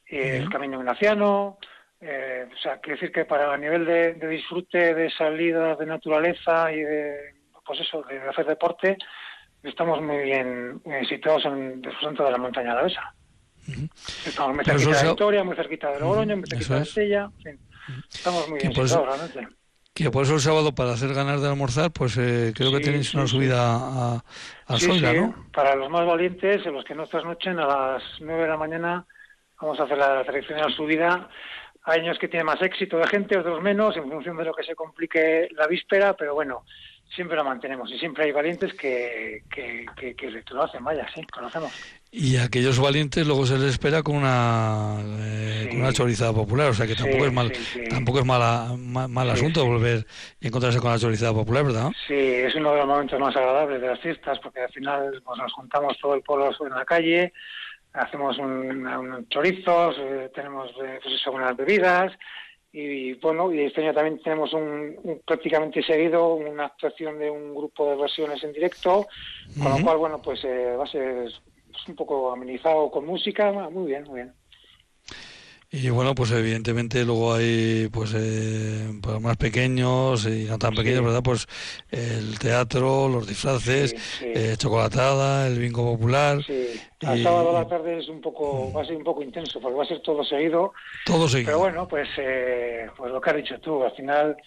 el camino ignaciano, eh, o sea, quiere decir que para a nivel de, disfrute, de salida de naturaleza y de, pues eso, de hacer deporte, estamos muy bien situados en el centro de la montaña de la Estamos muy cerquita de Victoria, muy cerquita de Logroño, muy cerquita de Estella. Estamos muy bien situados realmente. Que por eso el sábado, para hacer ganas de almorzar, pues eh, creo que tenéis una subida a, a Soila, ¿no? Para los más valientes, los que no trasnochen, a las 9 de la mañana vamos a hacer la tradicional subida. Hay años que tiene más éxito de gente, otros menos, en función de lo que se complique la víspera, pero bueno, siempre lo mantenemos y siempre hay valientes que, que, que, lo hacen, vaya, sí, conocemos. Y aquellos valientes luego se les espera con una, eh, una chorizada popular, o sea que tampoco es mal tampoco es mala, mal, asunto volver y encontrarse con la chorizada popular, ¿verdad? Sí, es uno de los momentos más agradables de las fiestas porque al final pues, nos juntamos todo el pueblo en la calle, hacemos un, chorizos, eh, tenemos eh, pues unas bebidas y bueno, y este año también tenemos un, prácticamente seguido una actuación de un grupo de versiones en directo, con lo cual, bueno, pues eh, va a ser un poco amenizado con música, muy bien, muy bien. Y bueno, pues evidentemente luego hay pues eh, para más pequeños y no tan pequeños, ¿verdad? Pues el teatro, los disfraces, Eh, chocolatada, el bingo popular. Sí. El sábado a la tarde es un poco, va a ser un poco intenso porque va a ser todo seguido. Todo seguido. Pero bueno, pues, eh, pues lo que has dicho tú, al final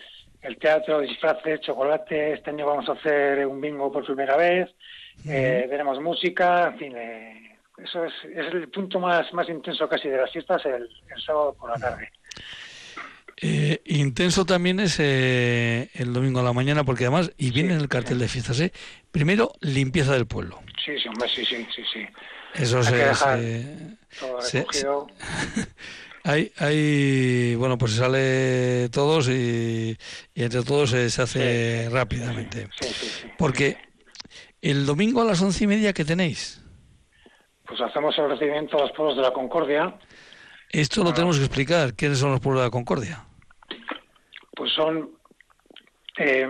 el teatro, disfraces, chocolate, este año vamos a hacer un bingo por primera vez, eh, veremos música, en fin, eh, eso es, es el punto más, más intenso casi de las fiestas, el, el sábado por la tarde. Eh, intenso también es eh, el domingo a la mañana, porque además, y viene en el cartel de fiestas, ¿eh? primero limpieza del pueblo. Sí, sí, hombre, sí, sí, sí. sí. Eso Hay se, hay, hay, bueno, pues se sale todos y, entre todos se, hace rápidamente. Porque el domingo a las once y media, ¿qué tenéis? Pues hacemos el recibimiento a los pueblos de la Concordia. Esto lo ah. tenemos que explicar. ¿Quiénes son los pueblos de la Concordia? Pues son eh,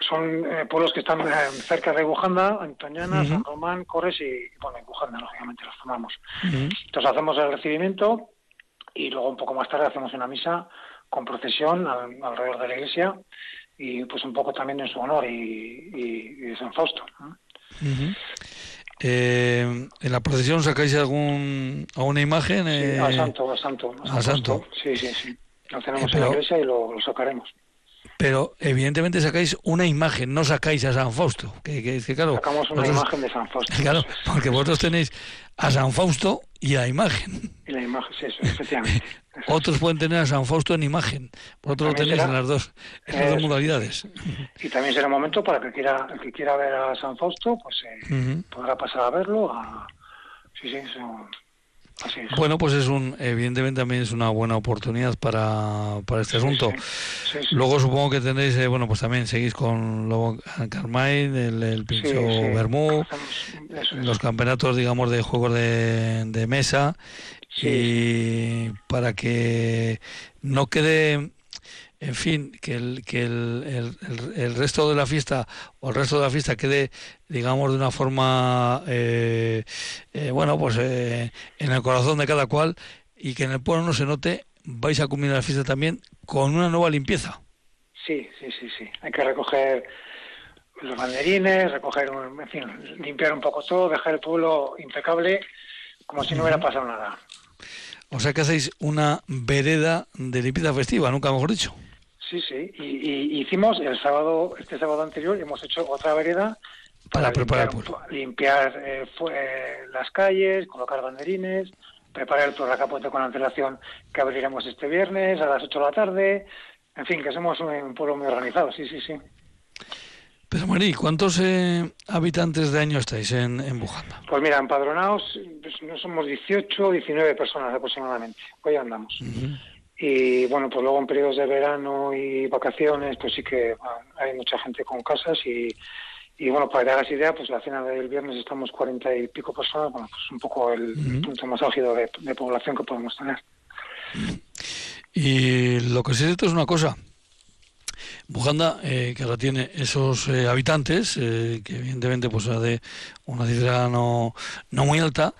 son eh, pueblos que están eh, cerca de Bujanda, Antoñana, San Román, Corres y, bueno, en Bujanda, lógicamente, los tomamos. Entonces hacemos el recibimiento y luego un poco más tarde hacemos una misa con procesión alrededor de la iglesia y pues un poco también en su honor y, y, de San Fausto. Eh, ¿En la procesión sacáis algún, alguna imagen? Eh... al santo, al santo. Al santo. Sí, sí, sí. Lo tenemos en la iglesia y lo, sacaremos. Pero evidentemente sacáis una imagen, no sacáis a San Fausto. Que, que, claro, Sacamos una imagen de San Fausto. Claro, porque vosotros tenéis a San Fausto y a imagen. Y la imagen, sí, eso, efectivamente. Otros pueden tener a San Fausto en imagen, vosotros lo tenéis en las dos, en las dos modalidades. Y también será momento para que quiera, el que quiera ver a San Fausto, pues eh, podrá pasar a verlo. A... Sí, sí, Así es. Bueno, pues es un, evidentemente también es una buena oportunidad para, para este asunto. Luego supongo que tenéis, eh, bueno, pues también seguís con Lobo Carmine, el, el Pincho Bermú, los campeonatos, digamos, de juegos de, de mesa y para que no quede en fin, que el, que el, el, resto de la fiesta o el resto de la fiesta quede, digamos, de una forma, eh, eh, bueno, pues eh, en el corazón de cada cual y que en el pueblo no se note, vais a culminar la fiesta también con una nueva limpieza. Sí, sí, sí, sí. Hay que recoger los banderines, recoger, en fin, limpiar un poco todo, dejar el pueblo impecable, como si no hubiera pasado nada. O sea que hacéis una vereda de limpieza festiva, nunca mejor dicho. Sí, sí. Y, hicimos el sábado, este sábado anterior, hemos hecho otra vereda para, preparar limpiar, eh, eh, las calles, colocar banderines, preparar el Torracapote con antelación que abriremos este viernes a las 8 de la tarde. En fin, que somos un pueblo muy organizado, sí, sí, sí. Pero Marí, ¿cuántos eh, habitantes de año estáis en, en Bujanda? Pues mira, empadronados pues, no somos 18 o 19 personas aproximadamente. Hoy andamos. Y bueno, pues luego en periodos de verano y vacaciones, pues sí que hay mucha gente con casas y, y bueno, para que te hagas idea, pues la cena del viernes estamos cuarenta y pico personas, bueno, pues un poco el punto más álgido de, población que podemos tener. Y lo que sí es es una cosa, Bujanda, eh, que ahora tiene esos eh, habitantes, eh, que evidentemente pues de una cifra no, no muy alta,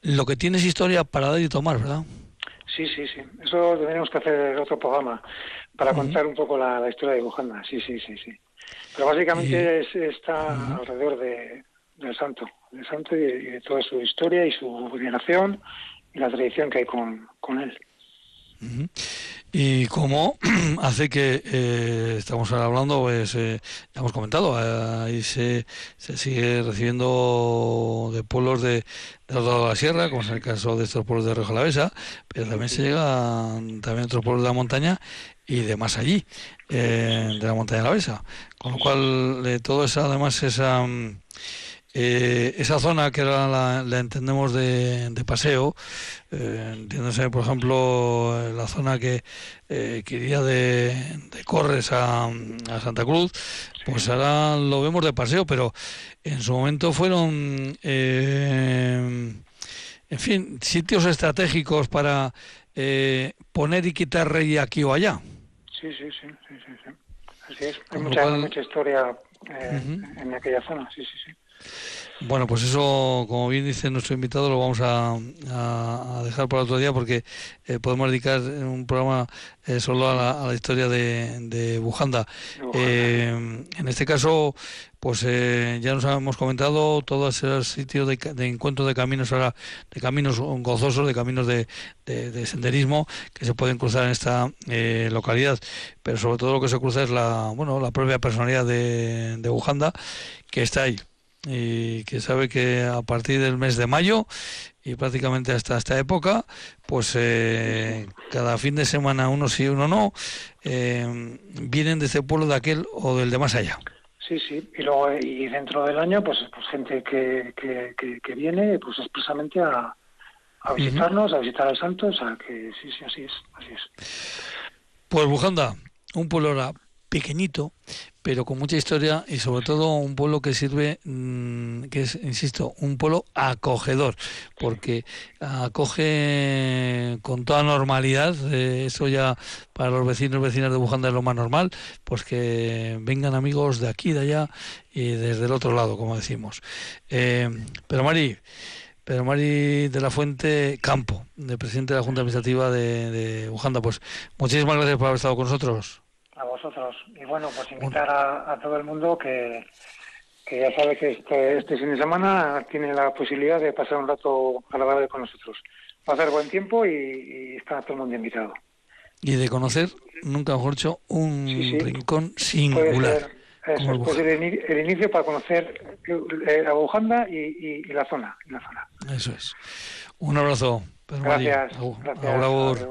lo que tiene es historia para dar y tomar, ¿verdad? Sí, sí, sí. Eso tendríamos que hacer otro programa para contar un poco la, historia de Bujanda. Sí, sí, sí, sí. Pero básicamente está alrededor de, del santo, del santo y de, toda su historia y su veneración y la tradición que hay con, con él y cómo hace que eh, estamos hablando, pues eh, ya hemos comentado, ahí se, sigue recibiendo de pueblos de, de la sierra, como es el caso de estos pueblos de Río Jalavesa, pero también se llegan también otros pueblos de la montaña y de más allí, eh, de la montaña de la Besa. Con lo cual, de todo eso, además, esa eh, esa zona que era la, entendemos de, paseo, eh, entiéndase por ejemplo la zona que, eh, iría de, Corres a, Santa Cruz, pues ahora lo vemos de paseo, pero en su momento fueron, eh, en fin, sitios estratégicos para poner y quitar rey aquí o allá. Sí, sí, sí, sí, sí. Así es, hay mucha, mucha historia en aquella zona, sí, sí, sí. Bueno, pues eso, como bien dice nuestro invitado, lo vamos a, dejar para otro día porque eh, podemos dedicar un programa eh, solo a la, historia de, Bujanda. Eh, en este caso, pues ya nos hemos comentado todos esos sitios de, encuentro de caminos ahora, de caminos gozosos, de caminos de, senderismo que se pueden cruzar en esta localidad, pero sobre todo lo que se cruza es la, bueno, la propia personalidad de, de Bujanda que está ahí y que sabe que a partir del mes de mayo y prácticamente hasta esta época, pues eh, cada fin de semana uno sí, uno no, eh, vienen de ese pueblo de aquel o del de más allá. Sí, sí, y luego y dentro del año, pues, pues gente que, que, viene, pues expresamente a, a visitarnos, a visitar al santo, o sea que sí, sí, así es, así es. Pues Bujanda, un pueblo pequeñito, pero con mucha historia y sobre todo un pueblo que sirve, mm, que es, insisto, un pueblo acogedor, porque acoge con toda normalidad, eh, eso ya para los vecinos y vecinas de Bujanda es lo más normal, pues que vengan amigos de aquí, de allá y desde el otro lado, como decimos. Eh, pero Mari, pero Mari de la Fuente Campo, de presidente de la Junta Administrativa de, de Bujanda, pues muchísimas gracias por haber estado con nosotros vosotros. Y bueno, pues invitar a, todo el mundo que, que ya sabe que este, este, fin de semana tiene la posibilidad de pasar un rato agradable con nosotros. Va a hacer buen tiempo y, está todo el mundo invitado. Y de conocer, nunca mejor dicho, un rincón singular. Puede ser, el, inicio para conocer eh, la Bujanda y, la zona, la zona. Eso es. Un abrazo. Gracias. gracias.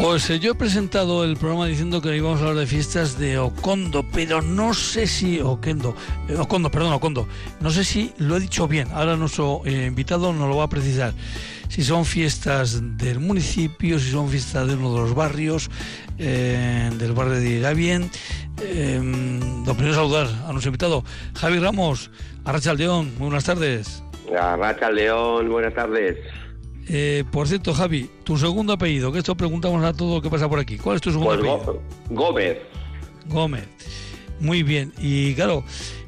Pues eh, yo he presentado el programa diciendo que íbamos a hablar de fiestas de Ocondo, pero no sé si Oquendo, eh, Ocondo, perdón, Ocondo, no sé si lo he dicho bien. Ahora nuestro eh, invitado nos lo va a precisar. Si son fiestas del municipio, si son fiestas de uno de los barrios, del barrio de Irabien. lo primero saludar a nuestro invitado, Javi Ramos, Arracha León, muy buenas tardes. Arracha León, buenas tardes. Eh, por cierto, Javi, tu segundo apellido, que esto preguntamos a todo lo que pasa por aquí. ¿Cuál es tu segundo pues apellido? Gómez. Gómez. Muy bien. Y claro,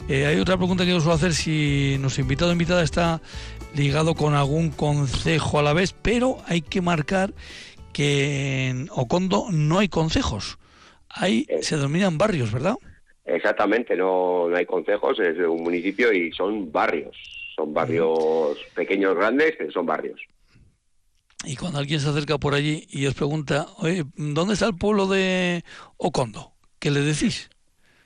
eh, hay otra pregunta que yo suelo hacer si nuestro invitado o invitada está ligado con algún concejo a la vez, pero hay que marcar que en Ocondo no hay concejos. Ahí eh. se denominan barrios, ¿verdad? Exactamente, no, no hay concejos, es un municipio y son barrios. Son barrios pequeños, grandes, pero son barrios. Y cuando alguien se acerca por allí y os pregunta, oye, ¿dónde está el pueblo de Ocondo? ¿Qué le decís?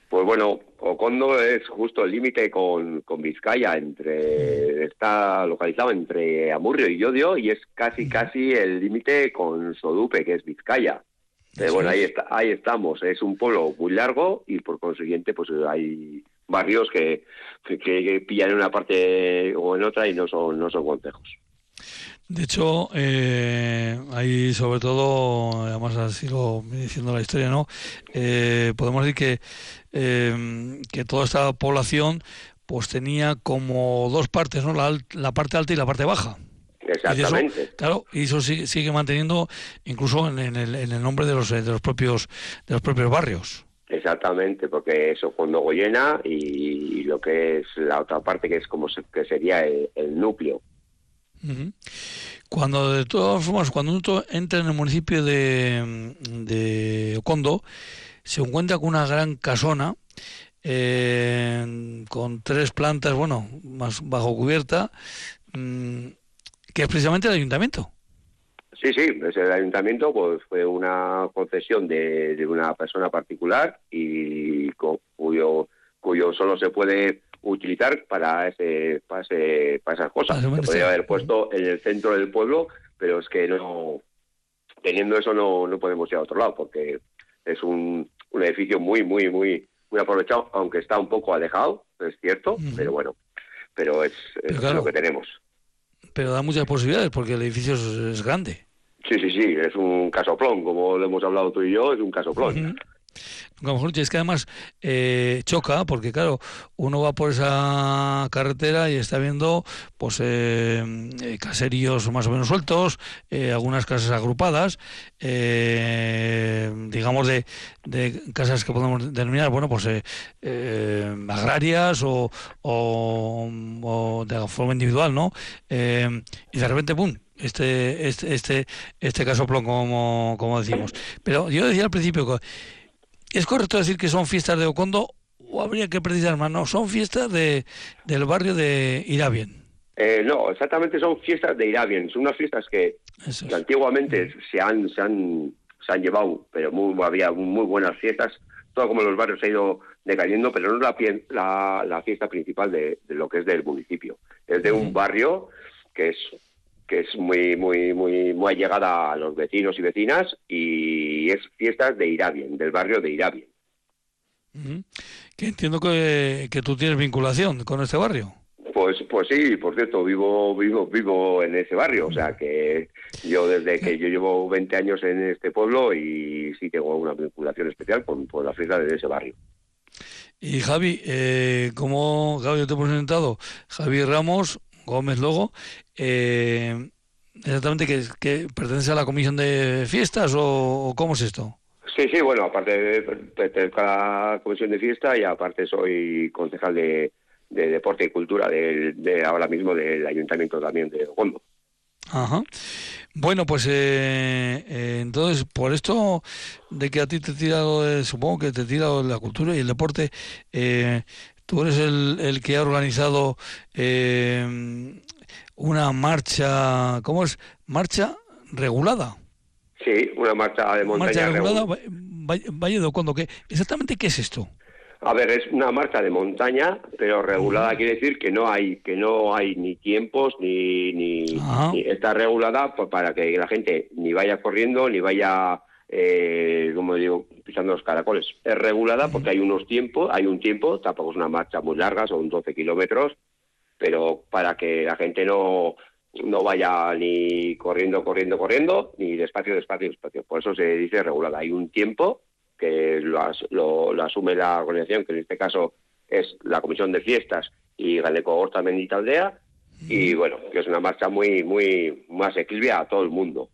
Pues bueno, Ocondo es justo el límite con, con, Vizcaya, entre está localizado entre Amurrio y Yodio y es casi casi el límite con Sodupe, que es Vizcaya. Pero bueno, ahí, está, ahí estamos. Es un pueblo muy largo y por consiguiente pues hay barrios que, que, pillan en una parte o en otra y no son, no son concejos. De hecho, eh, hay sobre todo, además así lo diciendo la historia, ¿no? Eh, podemos decir que, eh, que toda esta población pues tenía como dos partes, ¿no? La, la parte alta y la parte baja. Exactamente. claro, y eso sigue, sigue manteniendo incluso en, el, en, el, nombre de los, de los propios de los propios barrios. Exactamente, porque eso cuando Goyena y, y, lo que es la otra parte que es como se, que sería el, el núcleo. Cuando de todas formas, cuando uno entra en el municipio de, de Ocondo, se encuentra con una gran casona eh, con tres plantas, bueno, más bajo cubierta, mmm, que es precisamente el ayuntamiento. Sí, sí, el ayuntamiento pues fue una concesión de, una persona particular y cuyo cuyo solo se puede utilizar para ese para, ese, para esas cosas. Se podría haber puesto en el centro del pueblo, pero es que no teniendo eso no, no podemos ir a otro lado porque es un, un edificio muy muy muy muy aprovechado, aunque está un poco alejado, es cierto, pero bueno, pero es, es pero claro, lo que tenemos. Pero da muchas posibilidades porque el edificio es, es, grande. Sí, sí, sí, es un casoplón, como lo hemos hablado tú y yo, es un casoplón. Uh -huh. Es que además eh, choca, porque claro, uno va por esa carretera y está viendo pues eh, caseríos más o menos sueltos, eh, algunas casas agrupadas, eh, digamos de, de, casas que podemos denominar, bueno, pues eh, agrarias o, o, o, de forma individual, ¿no? y de repente, ¡pum! Este, este, este, este caso como, como decimos. Pero yo decía al principio que ¿Es correcto decir que son fiestas de Ocondo o habría que precisar más? No, son fiestas de, del barrio de Irabien. Eh, no, exactamente son fiestas de Irabien. Son unas fiestas que, es. que antiguamente se han, se, han, se han llevado, pero muy, había muy buenas fiestas. Todo como los barrios se ha ido decayendo, pero no es la, la, la fiesta principal de, de, lo que es del municipio. Es de un barrio que es que es muy muy muy muy allegada a los vecinos y vecinas y es fiestas de Irabien, del barrio de Irabien. Que entiendo que, que tú tienes vinculación con este barrio. Pues pues sí, por cierto, vivo vivo vivo en ese barrio, o sea que yo desde que yo llevo 20 años en este pueblo y sí tengo una vinculación especial con, con la fiesta de ese barrio. Y Javi, eh, como Javi yo te he presentado, Javi Ramos, Gómez Logo, eh, exactamente que, que, pertenece a la comisión de fiestas o, o, cómo es esto? Sí, sí, bueno, aparte pertenezco a la comisión de fiesta y aparte soy concejal de, de deporte y cultura de, de, ahora mismo del ayuntamiento también de Ogondo. Ajá. Bueno, pues eh, eh, entonces, por esto de que a ti te he tirado, de, supongo que te he tirado la cultura y el deporte, eh, tú eres el, el, que ha organizado eh, una marcha, ¿cómo es? Marcha regulada. Sí, una marcha de montaña marcha regulada. Valle de Ocondo, ¿qué? ¿Exactamente qué es esto? A ver, es una marcha de montaña, pero regulada quiere decir que no hay que no hay ni tiempos ni, ni, ni está regulada pues, para que la gente ni vaya corriendo ni vaya eh, como digo, pisando los caracoles. Es regulada porque hay unos tiempos, hay un tiempo, tampoco es una marcha muy larga, son 12 kilómetros, pero para que la gente no, no vaya ni corriendo, corriendo, corriendo, ni despacio, despacio, despacio. Por eso se dice regulada. Hay un tiempo que lo, lo, lo asume la organización, que en este caso es la Comisión de Fiestas y Galeco Horta Mendita Aldea, y bueno, que es una marcha muy, muy más asequible a todo el mundo.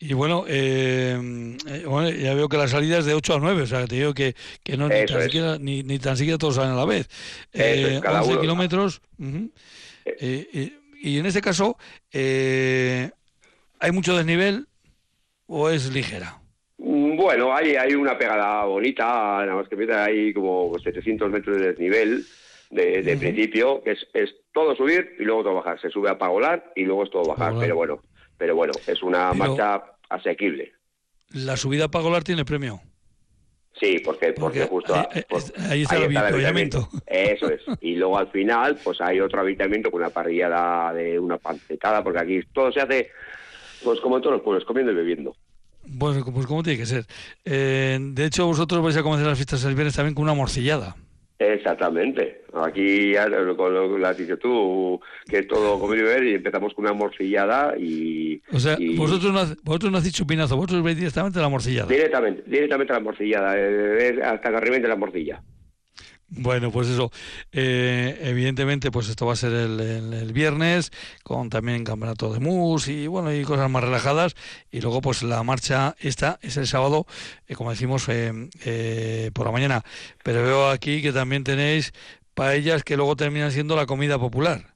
Y bueno, eh, bueno, ya veo que la salida es de 8 a 9, o sea, te digo que, que no ni tan, siquiera, ni, ni tan, siquiera, todos salen a la vez. Eh, 11 uno. kilómetros. Uh -huh. eh, y en este caso, eh, ¿hay mucho desnivel o es ligera? Bueno, hay, hay una pegada bonita, nada más que hay como 700 metros de desnivel de, de uh -huh. principio, que es, es, todo subir y luego todo bajar. Se sube a Pagolar y luego es todo bajar, Pagolar. pero bueno pero bueno, es una pero marcha asequible. ¿La subida a Pagolar tiene premio? Sí, porque, porque, porque justo ahí, pues, ahí, está, ahí el, está el avituallamiento. Eso es. Y luego al final, pues hay otro habitamiento con una parrillada de una pancetada, porque aquí todo se hace, pues como en todos los pueblos, comiendo y bebiendo. Bueno, pues como tiene que ser. Eh, de hecho, vosotros vais a comenzar las fiestas el viernes también con una morcillada. Exactamente. Aquí ya con lo que has dicho tú, que es todo comer y beber, y empezamos con una morcillada y... O sea, y- vosotros, no, vosotros no hacéis chupinazo, vosotros veis directamente la morcillada. Directamente, directamente la morcillada, eh, es hasta que reviente la morcilla. Bueno, pues eso, eh, evidentemente, pues esto va a ser el, el- viernes, con también campeonato de mus y bueno, y cosas más relajadas. Y luego, pues la marcha esta es el sábado, eh, como decimos, eh, eh, por la mañana. Pero veo aquí que también tenéis paellas que luego terminan siendo la comida popular.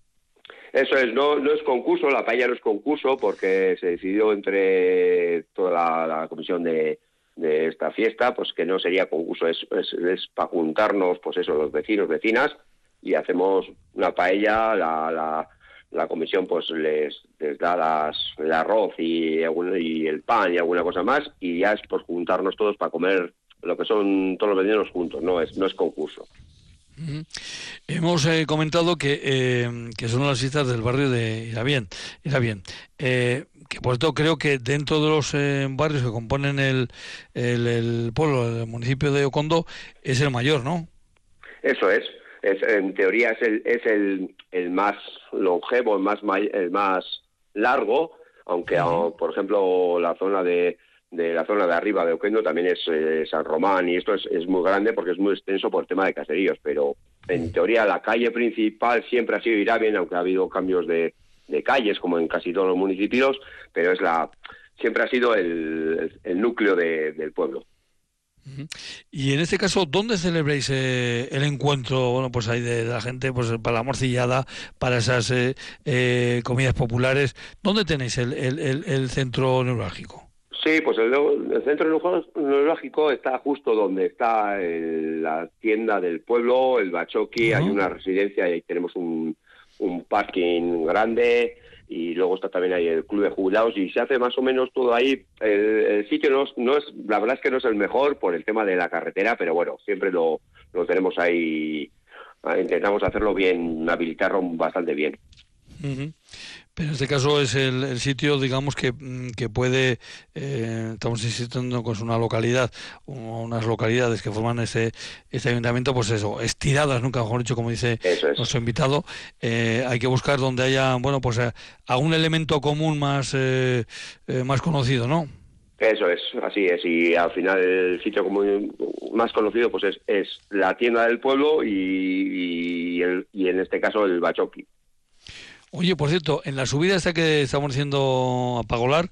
Eso es, no, no es concurso, la paella no es concurso porque se decidió entre toda la comisión de, de esta fiesta, pues que no sería concurso, es, es, para juntarnos, pues eso, los vecinos, vecinas, y hacemos una paella, la, la, comisión pues les, les da las, el arroz y, y el pan y alguna cosa más, y ya es por juntarnos todos para comer lo que son todos los vecinos juntos, no es, no es concurso. Hemos eh, comentado que, eh, que son las fiestas del barrio de Irabien. Irabien. Eh, que por cierto creo que dentro de los eh, barrios que componen el, el, el pueblo, el municipio de Ocondo, es el mayor, ¿no? Eso es. es en teoría es el, es el, el más longevo, el más, el más largo, aunque, ah, por ejemplo, la zona de, de la zona de arriba de Oquendo también es eh, San Román y esto es, es muy grande porque es muy extenso por el tema de caseríos, pero en teoría la calle principal siempre ha sido Irabien, aunque ha habido cambios de, de calles como en casi todos los municipios, pero es la siempre ha sido el, el núcleo de- del pueblo. Y en este caso, ¿dónde celebráis eh, el encuentro? Bueno, pues hay de, la gente, pues para la morcillada, para esas eh, eh, comidas populares. ¿Dónde tenéis el, el, el- centro neurálgico? Sí, pues el, el centro neuro- neurológico está justo donde está el- la tienda del pueblo, el Bachoqui, hay Ujú. una residencia y ahí tenemos un, un parking grande y luego está también ahí el club de jubilados y se hace más o menos todo ahí. El, sitio no, no es, la verdad es que no es el mejor por el tema de la carretera, pero bueno, siempre lo, lo tenemos ahí, ah, intentamos hacerlo bien, habilitarlo bastante bien. Ujú. Pero en este caso es el, el sitio, digamos, que, mm, que puede, eh, estamos insistiendo con una localidad, o unas localidades que forman ese, este ayuntamiento, pues eso, estiradas, nunca mejor dicho, como dice es. nuestro invitado, eh, hay que buscar donde haya, bueno, pues eh, algún elemento común más, eh, más conocido, ¿no? Eso es, así es. Y al final el sitio como más conocido pues es, es la tienda del pueblo y, y, el- y en este caso el Bachoqui. Oye, por cierto, en la subida esta que estamos haciendo a Pagolar,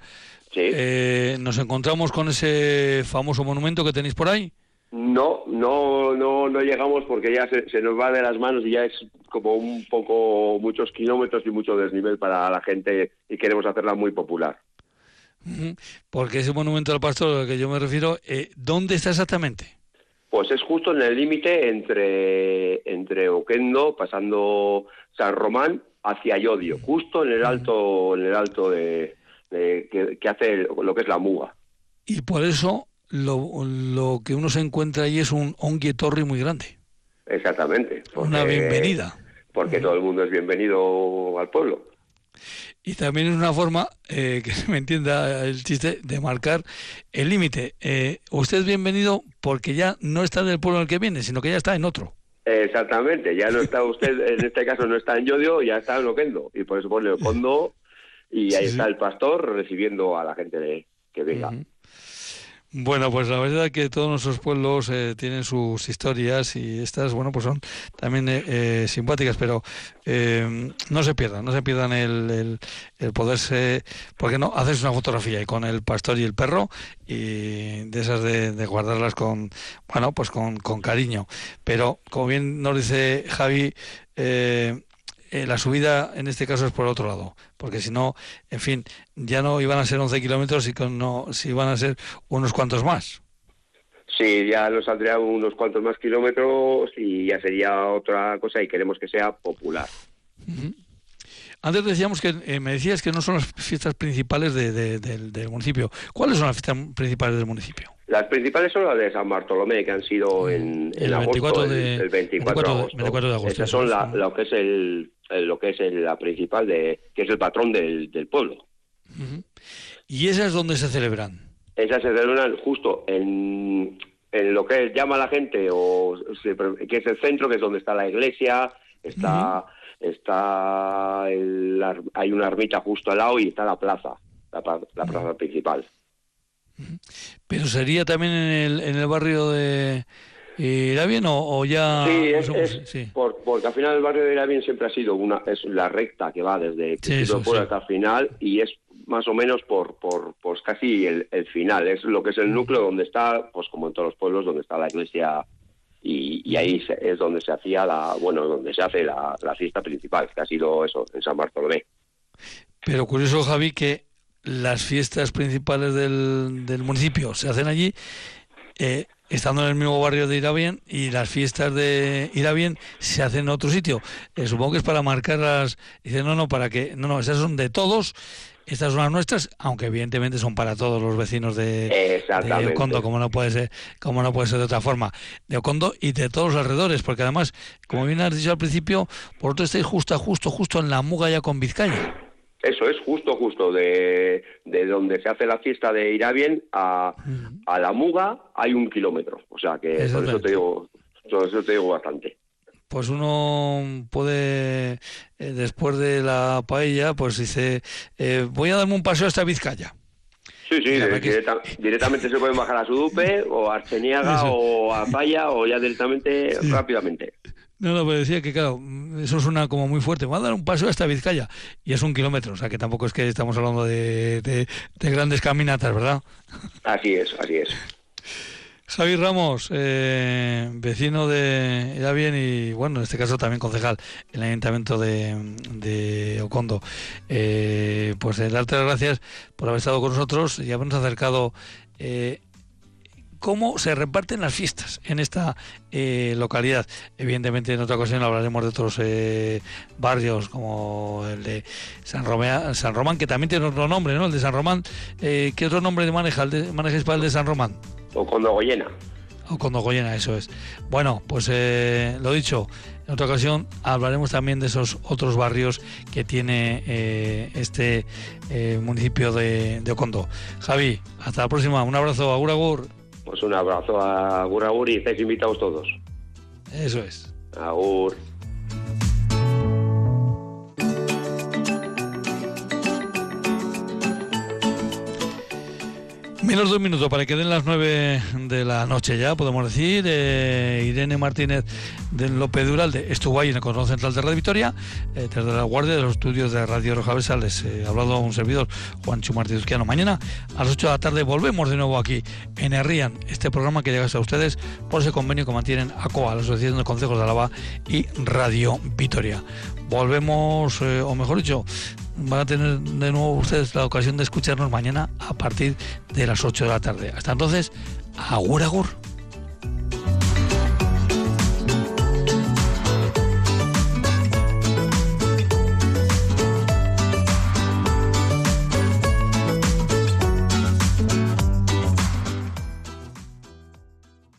Sí. eh, nos encontramos con ese famoso monumento que tenéis por ahí. No, no, no, no llegamos porque ya se, se nos va de las manos y ya es como un poco muchos kilómetros y mucho desnivel para la gente y queremos hacerla muy popular. Porque ese monumento al pastor al que yo me refiero, eh, ¿dónde está exactamente? Pues es justo en el límite entre, entre Oquendo, pasando San Román, hacia Llodio, justo en el alto, en el alto de, de- que, que hace el- lo que es la muga. Y por eso lo, lo que uno se encuentra ahí es un onguietorri muy grande. Exactamente. Una bienvenida. Porque todo el mundo es bienvenido al pueblo. Y también es una forma, eh, que se me entienda el chiste, de marcar el límite. Eh, usted es bienvenido porque ya no está en el pueblo en el que viene, sino que ya está en otro. Exactamente. Ya no está usted, en este caso no está en Llodio, ya está en Oquendo. Y por eso pone Oquendo y ahí Sí, está sí. el pastor recibiendo a la gente de, que venga. Bueno, pues la verdad que todos nuestros pueblos eh, tienen sus historias y estas, bueno, pues son también eh, eh, simpáticas, pero eh, no se pierdan, no se pierdan el, el, el poderse, ¿por qué no? Hacerse una fotografía y con el pastor y el perro y de esas de, de guardarlas con, bueno, pues con, con cariño. Pero como bien nos dice Javi, eh, eh, la subida en este caso es por otro lado, porque si no, en fin, ya no iban a ser 11 kilómetros, y con no, si iban a ser unos cuantos más. Sí, ya nos saldría unos cuantos más kilómetros y ya sería otra cosa y queremos que sea popular. Antes decíamos que eh, me decías que no son las fiestas principales de- de- del, del municipio. ¿Cuáles son las fiestas principales del municipio? Las principales son las de San Bartolomé, que han sido en, El en agosto, 24 el- de- el, 24, 24 de- de agosto. 24 de agosto, Esas son la- que es el, el- lo que es el- la principal de que es el patrón del, del pueblo. Y esas es donde se celebran. Esas se celebran justo en en lo que llama la gente, o que es el centro, que es donde está la iglesia, está, está hay una ermita justo al lado y está la plaza, la, plaza principal. Pero sería también en el, en el barrio de Irabien o, o ya sí, porque al final el barrio de Irabien siempre ha sido una es la recta que va desde sí, hasta el final y es más o menos por, por pues casi el, final. Es lo que es el núcleo donde está, pues como en todos los pueblos, donde está la iglesia y, ahí es donde se hacía la, bueno, donde se hace la, fiesta principal, que ha sido eso, en San Bartolomé. Pero curioso, Javi, que las fiestas principales del, del municipio se hacen allí, eh, estando en el mismo barrio de Irabien, y las fiestas de Irabien se hacen en otro sitio. Eh, supongo que es para marcar las... Dice, no, no, para que... No, no, esas son de todos estas son las nuestras, aunque evidentemente son para todos los vecinos de, Ocondo, como no puede ser, como no puede ser de otra forma, de Ocondo y de todos los alrededores, porque además, como bien has dicho al principio, por otro estáis justo, justo, justo en la muga ya con Vizcaya. Eso es justo, justo, de, de donde se hace la fiesta de Irabien a, a la muga hay un kilómetro, o sea que por eso te digo, por eso te digo bastante. Pues uno puede, eh, después de la paella, pues dice, eh, voy a darme un paseo hasta Vizcaya. Sí, sí, directamente se pueden bajar a Sudupe o a Arceniaga o a Paya o ya directamente rápidamente. No, no, pero decía que claro, eso suena como muy fuerte. Voy a dar un paseo hasta Vizcaya y es un kilómetro, o sea que tampoco es que estamos hablando de, de grandes caminatas, ¿verdad? Así es, así es. Javi Ramos, eh, vecino de bien y, bueno, en este caso también concejal en el Ayuntamiento de, Ocondo. Eh, pues eh, darte las gracias por haber estado con nosotros y habernos acercado eh, cómo se reparten las fiestas en esta localidad. Evidentemente, en otra ocasión hablaremos de otros barrios como el de San, Román, San Román, que también tiene otro nombre, ¿no? El de San Román. ¿Qué otro nombre maneja el de, manejáis para el de San Román? O con Goyena. O con Goyena, eso es. Bueno, pues eh, lo dicho, en otra ocasión hablaremos también de esos otros barrios que tiene eh, este eh, municipio de, Ocondo. Javi, hasta la próxima. Un abrazo, agur agur. Pues un abrazo a agur agur y estáis invitados todos. Eso es. Agur. Menos de un minuto para que den las nueve de la noche ya, podemos decir. Eh, Irene Martínez de López Duralde estuvo ahí en el Control Central de Radio Victoria, eh, desde la guardia de los estudios de Radio Roja. Les he hablado a un servidor, Juancho Martínez Mañana a las 8 de la tarde volvemos de nuevo aquí en Herrían, este programa que llega a ustedes por ese convenio que mantienen ACOA, la Asociación de Consejos de Alaba y Radio Victoria. Volvemos, eh, o mejor dicho, van a tener de nuevo ustedes la ocasión de escucharnos mañana a partir de las 8 de la tarde. Hasta entonces, agur agur.